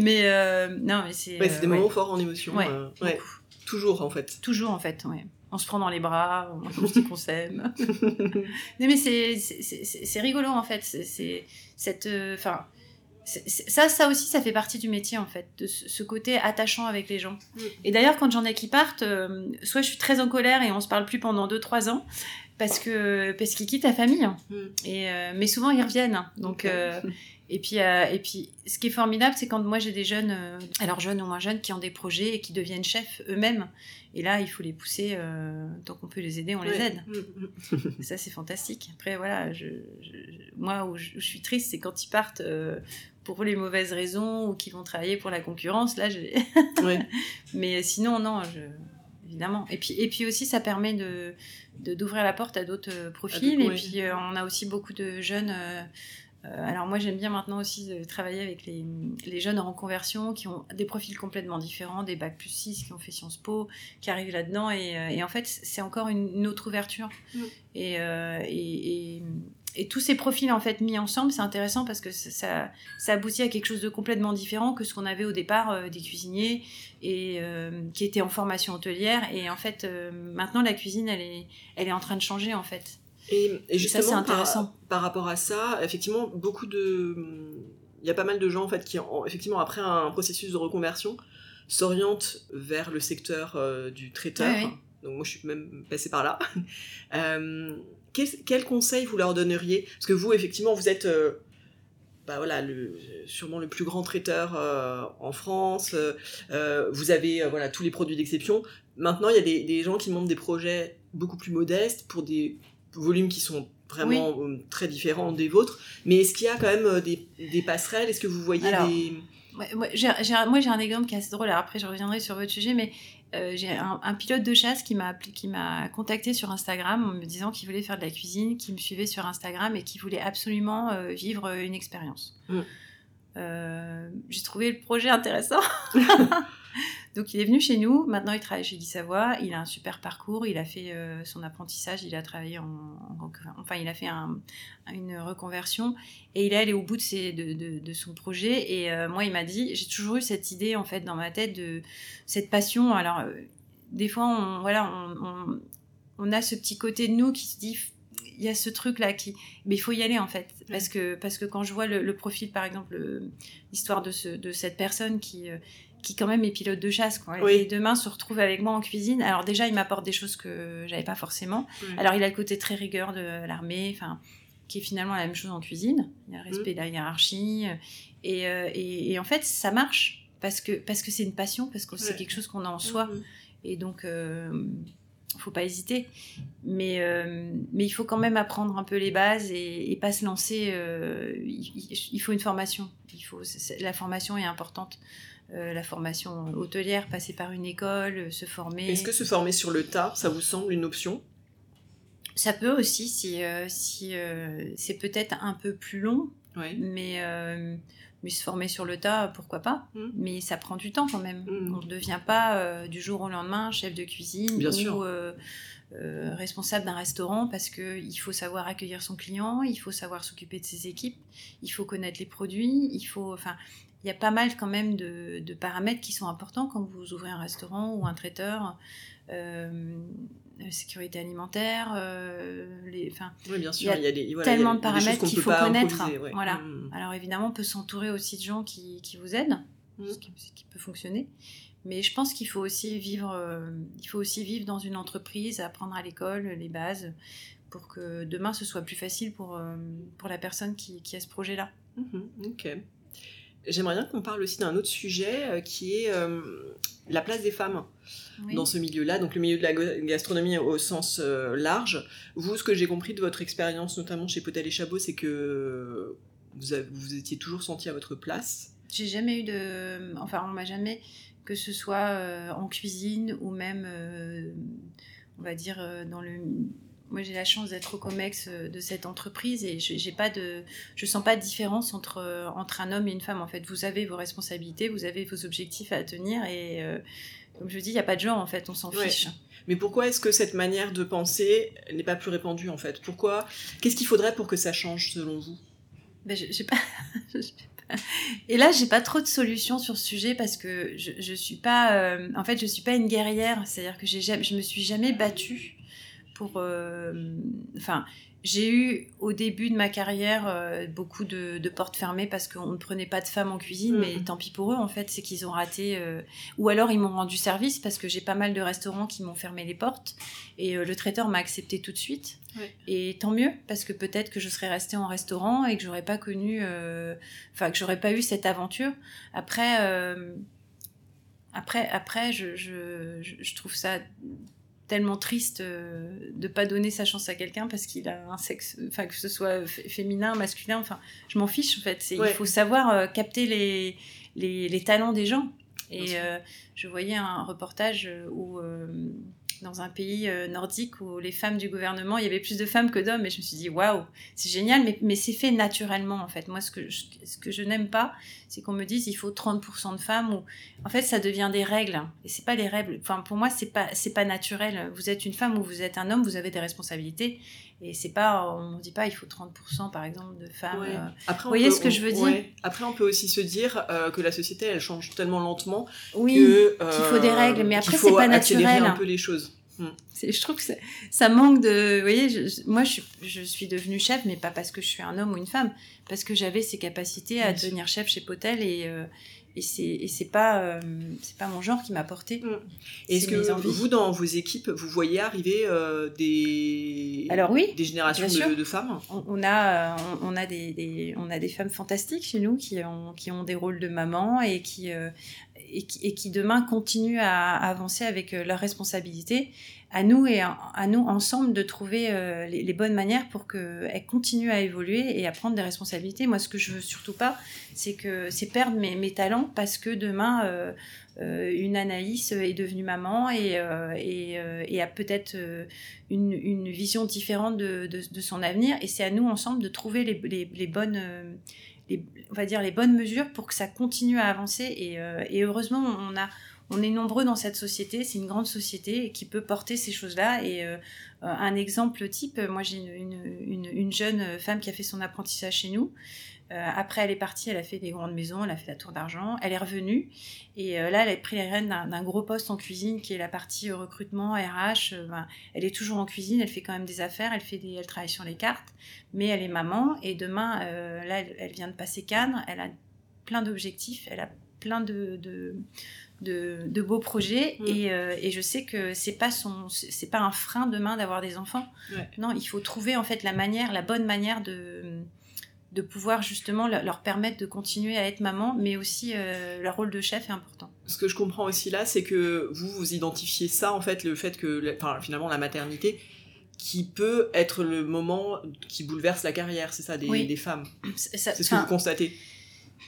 mais euh, non, mais c'est. Ouais, c'est des euh, ouais. moments forts en émotion. Ouais, euh, ouais. Toujours, en fait. Toujours, en fait, ouais. On se prend dans les bras, on se dit qu'on s'aime. Non, mais c'est rigolo en fait. C'est- cette, euh, enfin, ça, ça aussi, ça fait partie du métier en fait, de ce, côté attachant avec les gens. Et d'ailleurs, quand j'en ai qui partent, euh, soit je suis très en colère et on se parle plus pendant 2-3 ans, parce que parce qu'ils quittent la famille. hein. Mm. Et euh, mais souvent ils reviennent. Donc Ok. euh, et puis et puis ce qui est formidable, c'est quand moi j'ai des jeunes, alors jeunes ou moins jeunes, qui ont des projets et qui deviennent chefs eux-mêmes. Et là, il faut les pousser tant qu'on peut les aider, on les aide. Mm, mm. (laughs) Ça, c'est fantastique. Après, voilà, je, je- moi, où je, où je suis triste, c'est quand ils partent pour les mauvaises raisons ou qu'ils vont travailler pour la concurrence. Là, je... (laughs) Ouais. Mais sinon, non, je... évidemment. Et puis, et puis aussi, ça permet de d'ouvrir la porte à d'autres euh, profils. et puis, euh, on a aussi beaucoup de jeunes. euh, euh, alors moi j'aime bien maintenant aussi de travailler avec les, les jeunes en reconversion qui ont des profils complètement différents, des bacs plus 6 qui ont fait Sciences Po, qui arrivent là-dedans et, euh, et en fait c'est encore une, une autre ouverture. Et, euh, et, et- tous ces profils en fait mis ensemble, c'est intéressant parce que ça, ça, ça aboutit à quelque chose de complètement différent que ce qu'on avait au départ euh, des cuisiniers et euh, qui étaient en formation hotelière. Et en fait, euh, maintenant la cuisine, elle est, elle est en train de changer en fait. Et, et ça, justement, c'est intéressant. Par, par rapport à ça, effectivement, beaucoup de. Il y a pas mal de gens, en fait, qui, en- effectivement, après un processus de reconversion, s'orientent vers le secteur du traiteur. Ouais, ouais. Donc, moi, je suis même passée par là. (laughs) Euh, quel, quel conseil vous leur donneriez? Parce que vous, effectivement, vous êtes. euh, bah voilà, le, sûrement le plus grand traiteur euh, en France. euh, vous avez voilà tous les produits d'exception. Maintenant, il y a des, des gens qui montent des projets beaucoup plus modestes pour des volumes qui sont vraiment très différents des vôtres. Mais est-ce qu'il y a quand même des, des passerelles? Est-ce que vous voyez Alors, des... Ouais, moi, j'ai, j'ai un- moi, j'ai un exemple qui est assez drôle. Alors après, je reviendrai sur votre sujet, mais euh, j'ai un, un pilote de chasse qui m'a, qui m'a contacté sur Instagram en me disant qu'il voulait faire de la cuisine, qui me suivait sur Instagram et qui voulait absolument euh, vivre une expérience. Mm. Euh, j'ai trouvé le projet intéressant. (laughs) (laughs) Donc il est venu chez nous, maintenant il travaille chez Guy Savoie, il a un super parcours, il a fait euh, son apprentissage, il a travaillé en, en- enfin il a fait un- une reconversion. Et il est allé au bout de, ses, de, de- de son projet. Et euh, moi, il m'a dit, j'ai toujours eu cette idée en fait dans ma tête de cette passion. Alors, euh, des fois, on, voilà, on, on, on a ce petit côté de nous qui se dit, il y a ce truc là qui, mais il faut y aller en fait, parce que parce que quand je vois le, le profil, par exemple, le- l'histoire de ce de cette personne qui qui quand même est pilote de chasse, quoi, Oui. et demain se retrouve avec moi en cuisine. Alors déjà, il m'apporte des choses que j'avais pas forcément. Alors, il a le côté très rigueur de l'armée, enfin, qui est finalement la même chose en cuisine. Il y a le respect de la hiérarchie. euh, Et, euh, et, et en fait, ça marche parce que parce que c'est une passion, parce que c'est Ouais. quelque chose qu'on a en soi. Mhm. Et donc, euh, faut pas hésiter. Mais, euh, mais il faut quand même apprendre un peu les bases et, et pas se lancer. euh, il, il- faut une formation. Il faut, la formation est importante. Euh, la formation hôtelière, passer par une école, euh, se former. Est-ce que se former sur le tas, ça vous semble une option? Ça peut aussi, si, euh, si c'est peut-être un peu plus long, Oui. mais, mais se former sur le tas, pourquoi pas? Mm. Mais ça prend du temps quand même. Mm. On ne devient pas du jour au lendemain chef de cuisine Bien ou sûr. responsable d'un restaurant parce qu'il faut savoir accueillir son client, il faut savoir s'occuper de ses équipes, il faut connaître les produits, il faut... Enfin, il y a pas mal quand même de, de paramètres qui sont importants quand vous ouvrez un restaurant ou un traiteur. Euh, sécurité alimentaire, euh, les, enfin, Oui, bien Il y a Il y a des, voilà, tellement il y a de paramètres qu'il faut connaître, ouais. voilà. Mhm. Alors évidemment, on peut s'entourer aussi de gens qui, qui vous aident, Mhm. ce, qui, ce qui peut fonctionner. Mais je pense qu'il faut aussi vivre, euh, il faut aussi vivre dans une entreprise, apprendre à l'école les bases, pour que demain ce soit plus facile pour, euh, pour la personne qui, qui a ce projet-là. Mhm, ok. J'aimerais bien qu'on parle aussi d'un autre sujet euh, qui est euh, la place des femmes Oui. dans ce milieu-là, donc le milieu de la gastronomie au sens euh, large. Vous, ce que j'ai compris de votre expérience, notamment chez Potel et Chabot, c'est que vous, avez- vous étiez toujours senti à votre place. J'ai jamais eu de. Enfin, on m'a jamais, que ce soit en cuisine ou même, on va dire, dans le. Moi, j'ai la chance d'être au COMEX euh, de cette entreprise et je j'ai pas de, je sens pas de différence entre euh, entre un homme et une femme. En fait, vous avez vos responsabilités, vous avez vos objectifs à tenir et euh, comme je dis, il y a pas de genre en fait, on s'en Ouais. fiche. Mais pourquoi est-ce que cette manière de penser n'est pas plus répandue en fait? Pourquoi Qu'est-ce qu'il faudrait pour que ça change selon vous? Ben, je- pas... (laughs) je sais pas. Et là, j'ai pas trop de solutions sur ce sujet parce que je, je suis pas, euh, en fait, je suis pas une guerrière. C'est-à-dire que j'ai je me suis jamais battue pour, enfin, j'ai eu au début de ma carrière euh, beaucoup de, portes fermées parce qu'on ne prenait pas de femmes en cuisine, mais mm. tant pis pour eux en fait, c'est qu'ils ont raté. Euh, ou alors ils m'ont rendu service parce que j'ai pas mal de restaurants qui m'ont fermé les portes et euh, le traiteur m'a accepté tout de suite. Et tant mieux parce que peut-être que je serais restée en restaurant et que j'aurais pas connu, enfin que j'aurais pas eu cette aventure. Après. après, après je, je trouve ça tellement triste euh, de pas donner sa chance à quelqu'un parce qu'il a un sexe, enfin que ce soit féminin, masculin, enfin je m'en fiche en fait. Il faut savoir euh, capter les, les, talents des gens. Et euh, je voyais un reportage où dans un pays euh, nordique où les femmes du gouvernement, il y avait plus de femmes que d'hommes. Et je me suis dit, waouh, c'est génial, mais, c'est fait naturellement, en fait. Moi, ce que je, n'aime pas, c'est qu'on me dise, il faut 30% de femmes. Ou... En fait, ça devient des règles. Et c'est pas les règles. Pour moi, c'est pas, pas naturel. Vous êtes une femme ou vous êtes un homme, vous avez des responsabilités. Et c'est pas, on ne dit pas, il faut 30% par exemple de femmes. Euh. Après, Vous voyez ce que je veux dire? Après, on peut aussi se dire euh, que la société, elle change tellement lentement oui, qu'il faut des règles, mais après, c'est pas naturel. un peu les choses. Hmm. Je trouve que ça manque de. Vous voyez, moi, je suis, je suis devenue chef, mais pas parce que je suis un homme ou une femme, parce que j'avais ces capacités à devenir chef chez Potel et, euh, et c'est c'est pas euh, c'est pas mon genre qui m'a porté. Mm. Est-ce que vous dans vos équipes vous voyez arriver euh, des alors oui des générations de, femmes? On, a on, a des, on a des femmes fantastiques chez nous qui ont qui ont des rôles de maman et qui et qui, et qui, demain continuent à, avancer avec leurs responsabilités à nous et à, nous ensemble de trouver euh, les, bonnes manières pour qu'elles continuent à évoluer et à prendre des responsabilités. Moi, ce que je veux surtout pas, c'est que c'est perdre mes, talents parce que demain, euh, euh, une Anaïs est devenue maman et, a peut-être une, vision différente de, son avenir. Et c'est à nous ensemble de trouver les, bonnes... On va dire les bonnes mesures pour que ça continue à avancer et heureusement on a on est nombreux dans cette société, c'est une grande société qui peut porter ces choses-là. Et euh, un exemple type, moi j'ai une, jeune femme qui a fait son apprentissage chez nous. Euh, après, elle est partie, elle a fait des grandes maisons, elle a fait la tour d'argent, elle est revenue. Et euh, là, elle a pris les rênes d'un gros poste en cuisine qui est la partie recrutement, RH. Ben, elle est toujours en cuisine, elle fait quand même des affaires, elle, fait des, elle travaille sur les cartes, mais elle est maman. Et demain, là, elle, vient de passer Cannes, elle a plein d'objectifs, elle a plein de, beaux projets mm. euh, et, je sais que c'est pas son c'est pas un frein demain d'avoir des enfants. Non il faut trouver en fait la manière la bonne manière de de pouvoir justement leur permettre de continuer à être maman mais aussi euh, leur rôle de chef est important. Ce que je comprends aussi là c'est que vous vous identifiez ça en fait le fait que enfin, finalement la maternité qui peut être le moment qui bouleverse la carrière c'est ça des, des femmes. C'est ce que vous constatez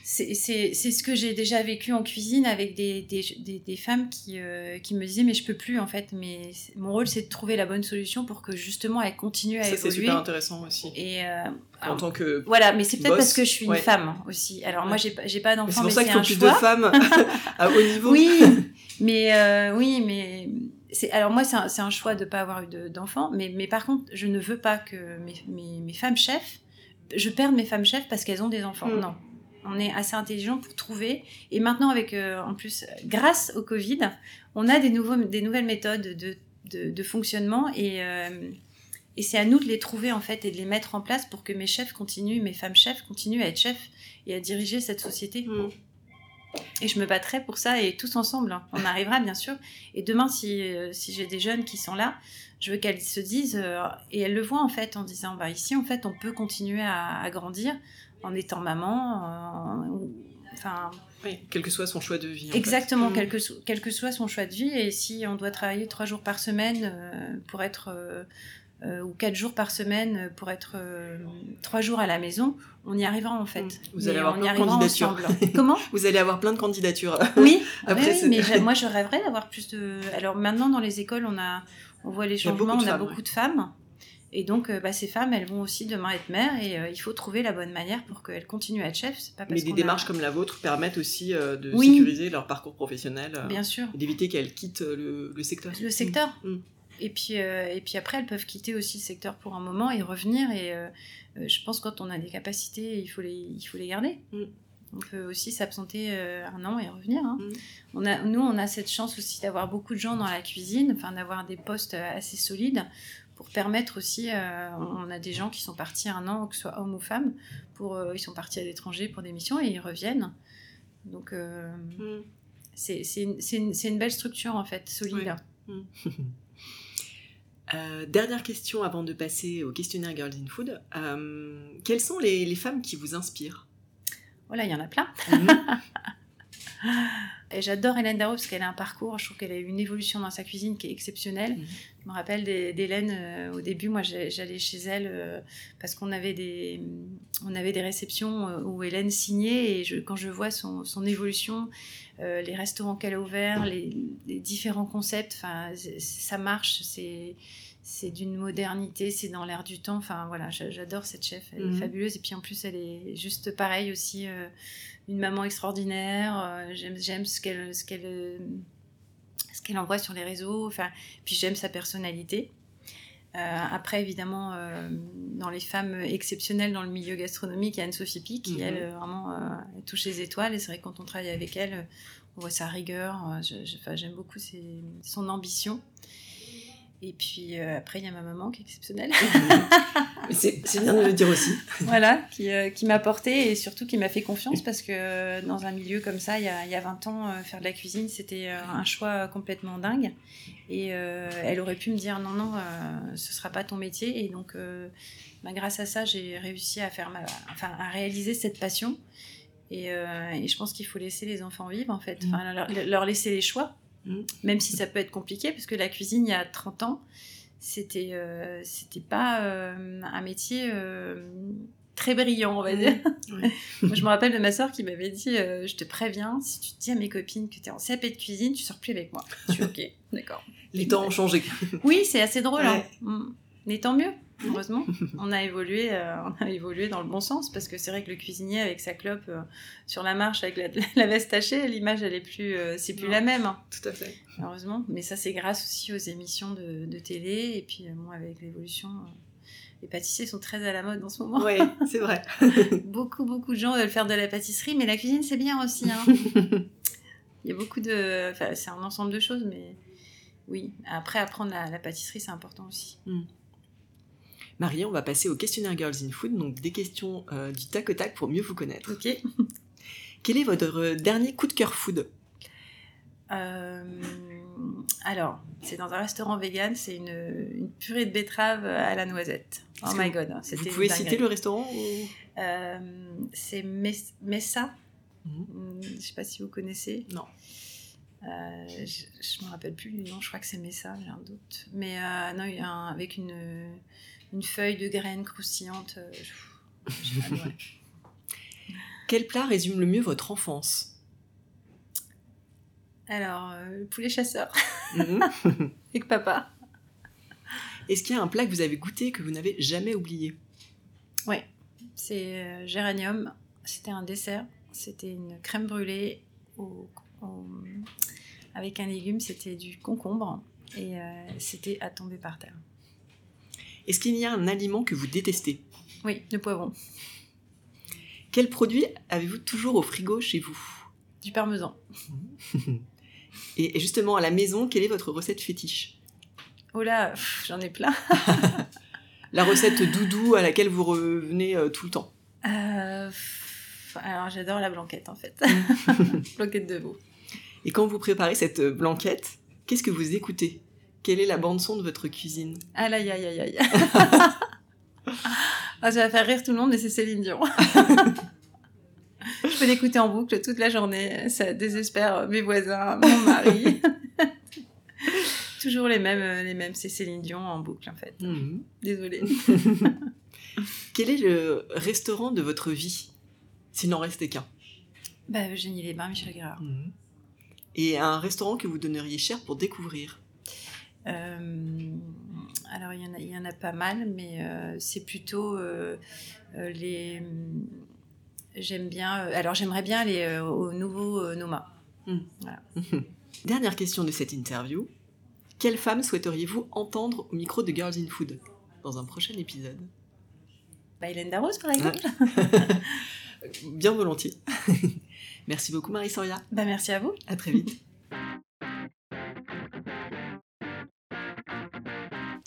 c'est ce que j'ai déjà vécu en cuisine avec des, des, des, femmes qui, euh, qui me disaient mais je peux plus en fait mais mon rôle c'est de trouver la bonne solution pour que justement elle continue à ça, évoluer. Ça c'est super intéressant aussi. Et euh, en tant que voilà mais c'est peut-être parce que je suis une femme aussi. Alors moi j'ai j'ai pas d'enfant mais c'est pour ça qu'il faut plus de femmes (laughs) à haut niveau. Oui (laughs) mais euh, oui mais alors moi c'est un, un, choix de pas avoir eu d'enfant mais mais par contre je ne veux pas que mes, mes, mes femmes chefs je perde mes femmes chefs parce qu'elles ont des enfants. Mm. Non, on est assez intelligent pour trouver. Et maintenant, avec euh, en plus, grâce au Covid, on a des, nouveaux, des nouvelles méthodes de, de, fonctionnement et, euh, et c'est à nous de les trouver en fait et de les mettre en place pour que mes chefs continuent, mes femmes chefs continuent à être chefs et à diriger cette société. Mm. Et je me battrai pour ça et tous ensemble, hein. on arrivera bien sûr. Et demain, si, euh, si j'ai des jeunes qui sont là, je veux qu'elles se disent, et elles le voient en fait, en disant, bah, ici en fait, on peut continuer à, à grandir, en étant maman. enfin. Oui, quel que soit son choix de vie. Exactement, mm. quel, que, quel, que, soit son choix de vie. Et si on doit travailler trois jours par semaine euh, pour être. Euh, euh, ou quatre jours par semaine pour être trois jours à la maison, on y arrivera en fait. Mm. Vous allez avoir plein de candidatures. Comment (laughs) Vous allez avoir plein de candidatures. (laughs) Oui, (laughs) Après, oui, mais moi je rêverais d'avoir plus de. Alors maintenant dans les écoles, on a, on voit les changements, on a beaucoup de femmes. Et donc, euh, bah, ces femmes, elles vont aussi demain être mères et euh, il faut trouver la bonne manière pour qu'elles continuent à être chefs. Pas Mais des démarches comme la vôtre permettent aussi euh, de sécuriser leur parcours professionnel. Bien sûr. Et d'éviter qu'elles quittent le, secteur. Le secteur. Mm. Mm. Et, puis, et puis après, elles peuvent quitter aussi le secteur pour un moment et revenir. Et je pense que quand on a des capacités, il faut les, il faut les garder. Mm. On peut aussi s'absenter un an et revenir. Hein. On a, nous, on a cette chance aussi d'avoir beaucoup de gens dans la cuisine, enfin d'avoir des postes assez solides pour permettre aussi, euh, on a des gens qui sont partis un an, que ce soit homme ou femme, pour, euh, ils sont partis à l'étranger pour des missions et ils reviennent. Donc, euh, Mm. c'est c'est une, c'est une- c'est une belle structure en fait, solide. (laughs) Euh, dernière question avant de passer au questionnaire Girls in Food. Euh, quelles sont les, les femmes qui vous inspirent? Voilà, il y en a plein. Mhm. (laughs) Et j'adore Hélène Darrow parce qu'elle a un parcours, je trouve qu'elle a eu une évolution dans sa cuisine qui est exceptionnelle. Mhm. Je me rappelle d'Hé- d'Hélène, euh, au début, moi j'allais chez elle euh, parce qu'on avait des, on avait des réceptions euh, où Hélène signait et je- quand je vois son, son évolution, les restaurants qu'elle a ouverts, les, les différents concepts, ça marche, c'est c'est d'une modernité, c'est dans l'air du temps. Enfin voilà, j'a- j'adore cette chef, elle Mhm. est fabuleuse et puis en plus elle est juste pareil aussi. euh, une maman extraordinaire. euh, j'aime, j'aime ce qu'elle, ce qu'elle, ce qu'elle envoie sur les réseaux. Enfin, puis j'aime sa personnalité. Euh, après, évidemment, euh, dans les femmes exceptionnelles dans le milieu gastronomique, il y a Anne-Sophie Pic, qui, Mhm. elle, euh, vraiment, euh, elle touche les étoiles. Et c'est vrai que quand on travaille avec elle, on voit sa rigueur. je- je- enfin, j'aime beaucoup ses- son ambition. Et puis euh, après, il y a ma maman qui est exceptionnelle. (laughs) c'est bien de le dire aussi. voilà, qui, euh, qui m'a porté et surtout qui m'a fait confiance parce que euh, dans un milieu comme ça, il y a, il y a 20 ans, faire de la cuisine, c'était un choix complètement dingue. Et elle aurait pu me dire non, non, ce sera pas ton métier. Et donc, bah, grâce à ça, j'ai réussi à, faire ma, enfin, à réaliser cette passion. Et, et je pense qu'il faut laisser les enfants vivre, en fait. Enfin, leur, leur laisser les choix, Même si ça peut être compliqué, parce que la cuisine, il y a 30 ans, c'était euh, c'était pas euh, un métier euh, très brillant, on va dire. Ouais. (laughs) Moi, je me rappelle de ma soeur qui m'avait dit Je te préviens, si tu dis à mes copines que tu es en CAP de cuisine, tu sors plus avec moi. Je suis OK, d'accord. Les temps ont changé. Oui, c'est assez drôle. hein. Ouais. Mm. Mais tant mieux, heureusement. on, a évolué, euh, on a évolué dans le bon sens parce que c'est vrai que le cuisinier avec sa clope euh, sur la marche avec la, la veste tachée, l'image, elle est plus, euh, c'est plus Non. la même. hein, Tout à fait. heureusement. Mais ça, c'est grâce aussi aux émissions de, de télé. Et puis, moi, avec l'évolution, les pâtissiers sont très à la mode en ce moment. Ouais, c'est vrai. (laughs) beaucoup, beaucoup de gens veulent faire de la pâtisserie, mais la cuisine, c'est bien aussi. hein. (laughs) Il y a beaucoup de. Enfin, c'est un ensemble de choses, mais oui. Après, apprendre la, la pâtisserie, c'est important aussi. Marie, on va passer au questionnaire Girls in Food, donc des questions euh, du tac au tac pour mieux vous connaître. Ok. (laughs) Quel est votre euh, dernier coup de cœur food? Euh, alors, c'est dans un restaurant vegan, c'est une, une purée de betterave à la noisette. Oh my god, Vous c'était pouvez une citer le restaurant ou... Euh, c'est Mes- Messa. Mhm. Hum, Je sais pas si vous connaissez. Non. Euh, je, je me rappelle plus du nom, je crois que c'est Messa, j'ai un doute. Mais euh, non, il y a un- avec une, une feuille de graines croustillante. euh, adoré. (laughs) Quel plat résume le mieux votre enfance? Alors, euh, le poulet chasseur Mhm. (laughs) avec papa. Est-ce qu'il y a un plat que vous avez goûté que vous n'avez jamais oublié? C'est euh, géranium. C'était un dessert. C'était une crème brûlée au- au- avec un légume. C'était du concombre. Et euh, c'était à tomber par terre. Est-ce qu'il y a un aliment que vous détestez? Oui, le poivron. Quel produit avez-vous toujours au frigo chez vous? Du parmesan. (laughs) Et justement, à la maison, quelle est votre recette fétiche? Oh là, j'en ai plein. (laughs) La recette doudou à laquelle vous revenez euh, tout le temps Euh, alors, j'adore la blanquette en fait. (laughs) blanquette de veau. Et quand vous préparez cette euh, blanquette, qu'est-ce que vous écoutez? Quelle est la bande-son de votre cuisine? Aïe, aïe, aïe, aïe, aïe. (laughs) ah, ça va faire rire tout le monde, mais c'est Céline Dion. (laughs) Je peux l'écouter en boucle toute la journée. Ça désespère mes voisins, mon mari. (laughs) Toujours les mêmes, les mêmes. C'est Céline Dion en boucle, en fait. Mhm. Désolée. Quel est le restaurant de votre vie? S'il n'en restait qu'un. Bah, Eugénie Les Bains, Michel Gérard. Et un restaurant que vous donneriez cher pour découvrir alors, il y, en a, il y en a pas mal, mais euh, c'est plutôt euh, euh, les. J'aime bien. euh, alors, j'aimerais bien aller euh, au nouveau euh, Noma. (laughs) Dernière question de cette interview. Quelle femme souhaiteriez-vous entendre au micro de Girls in Food dans un prochain épisode? Bah, Hélène Darroze, par exemple. (laughs) Bien volontiers. (laughs) Merci beaucoup Marie Soria. Bah, merci à vous. À très vite.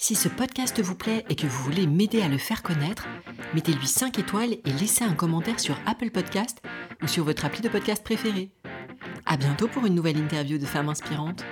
Si ce podcast vous plaît et que vous voulez m'aider à le faire connaître, mettez-lui 5 étoiles et laissez un commentaire sur Apple Podcast ou sur votre appli de podcast préféré. À bientôt pour une nouvelle interview de femmes inspirantes.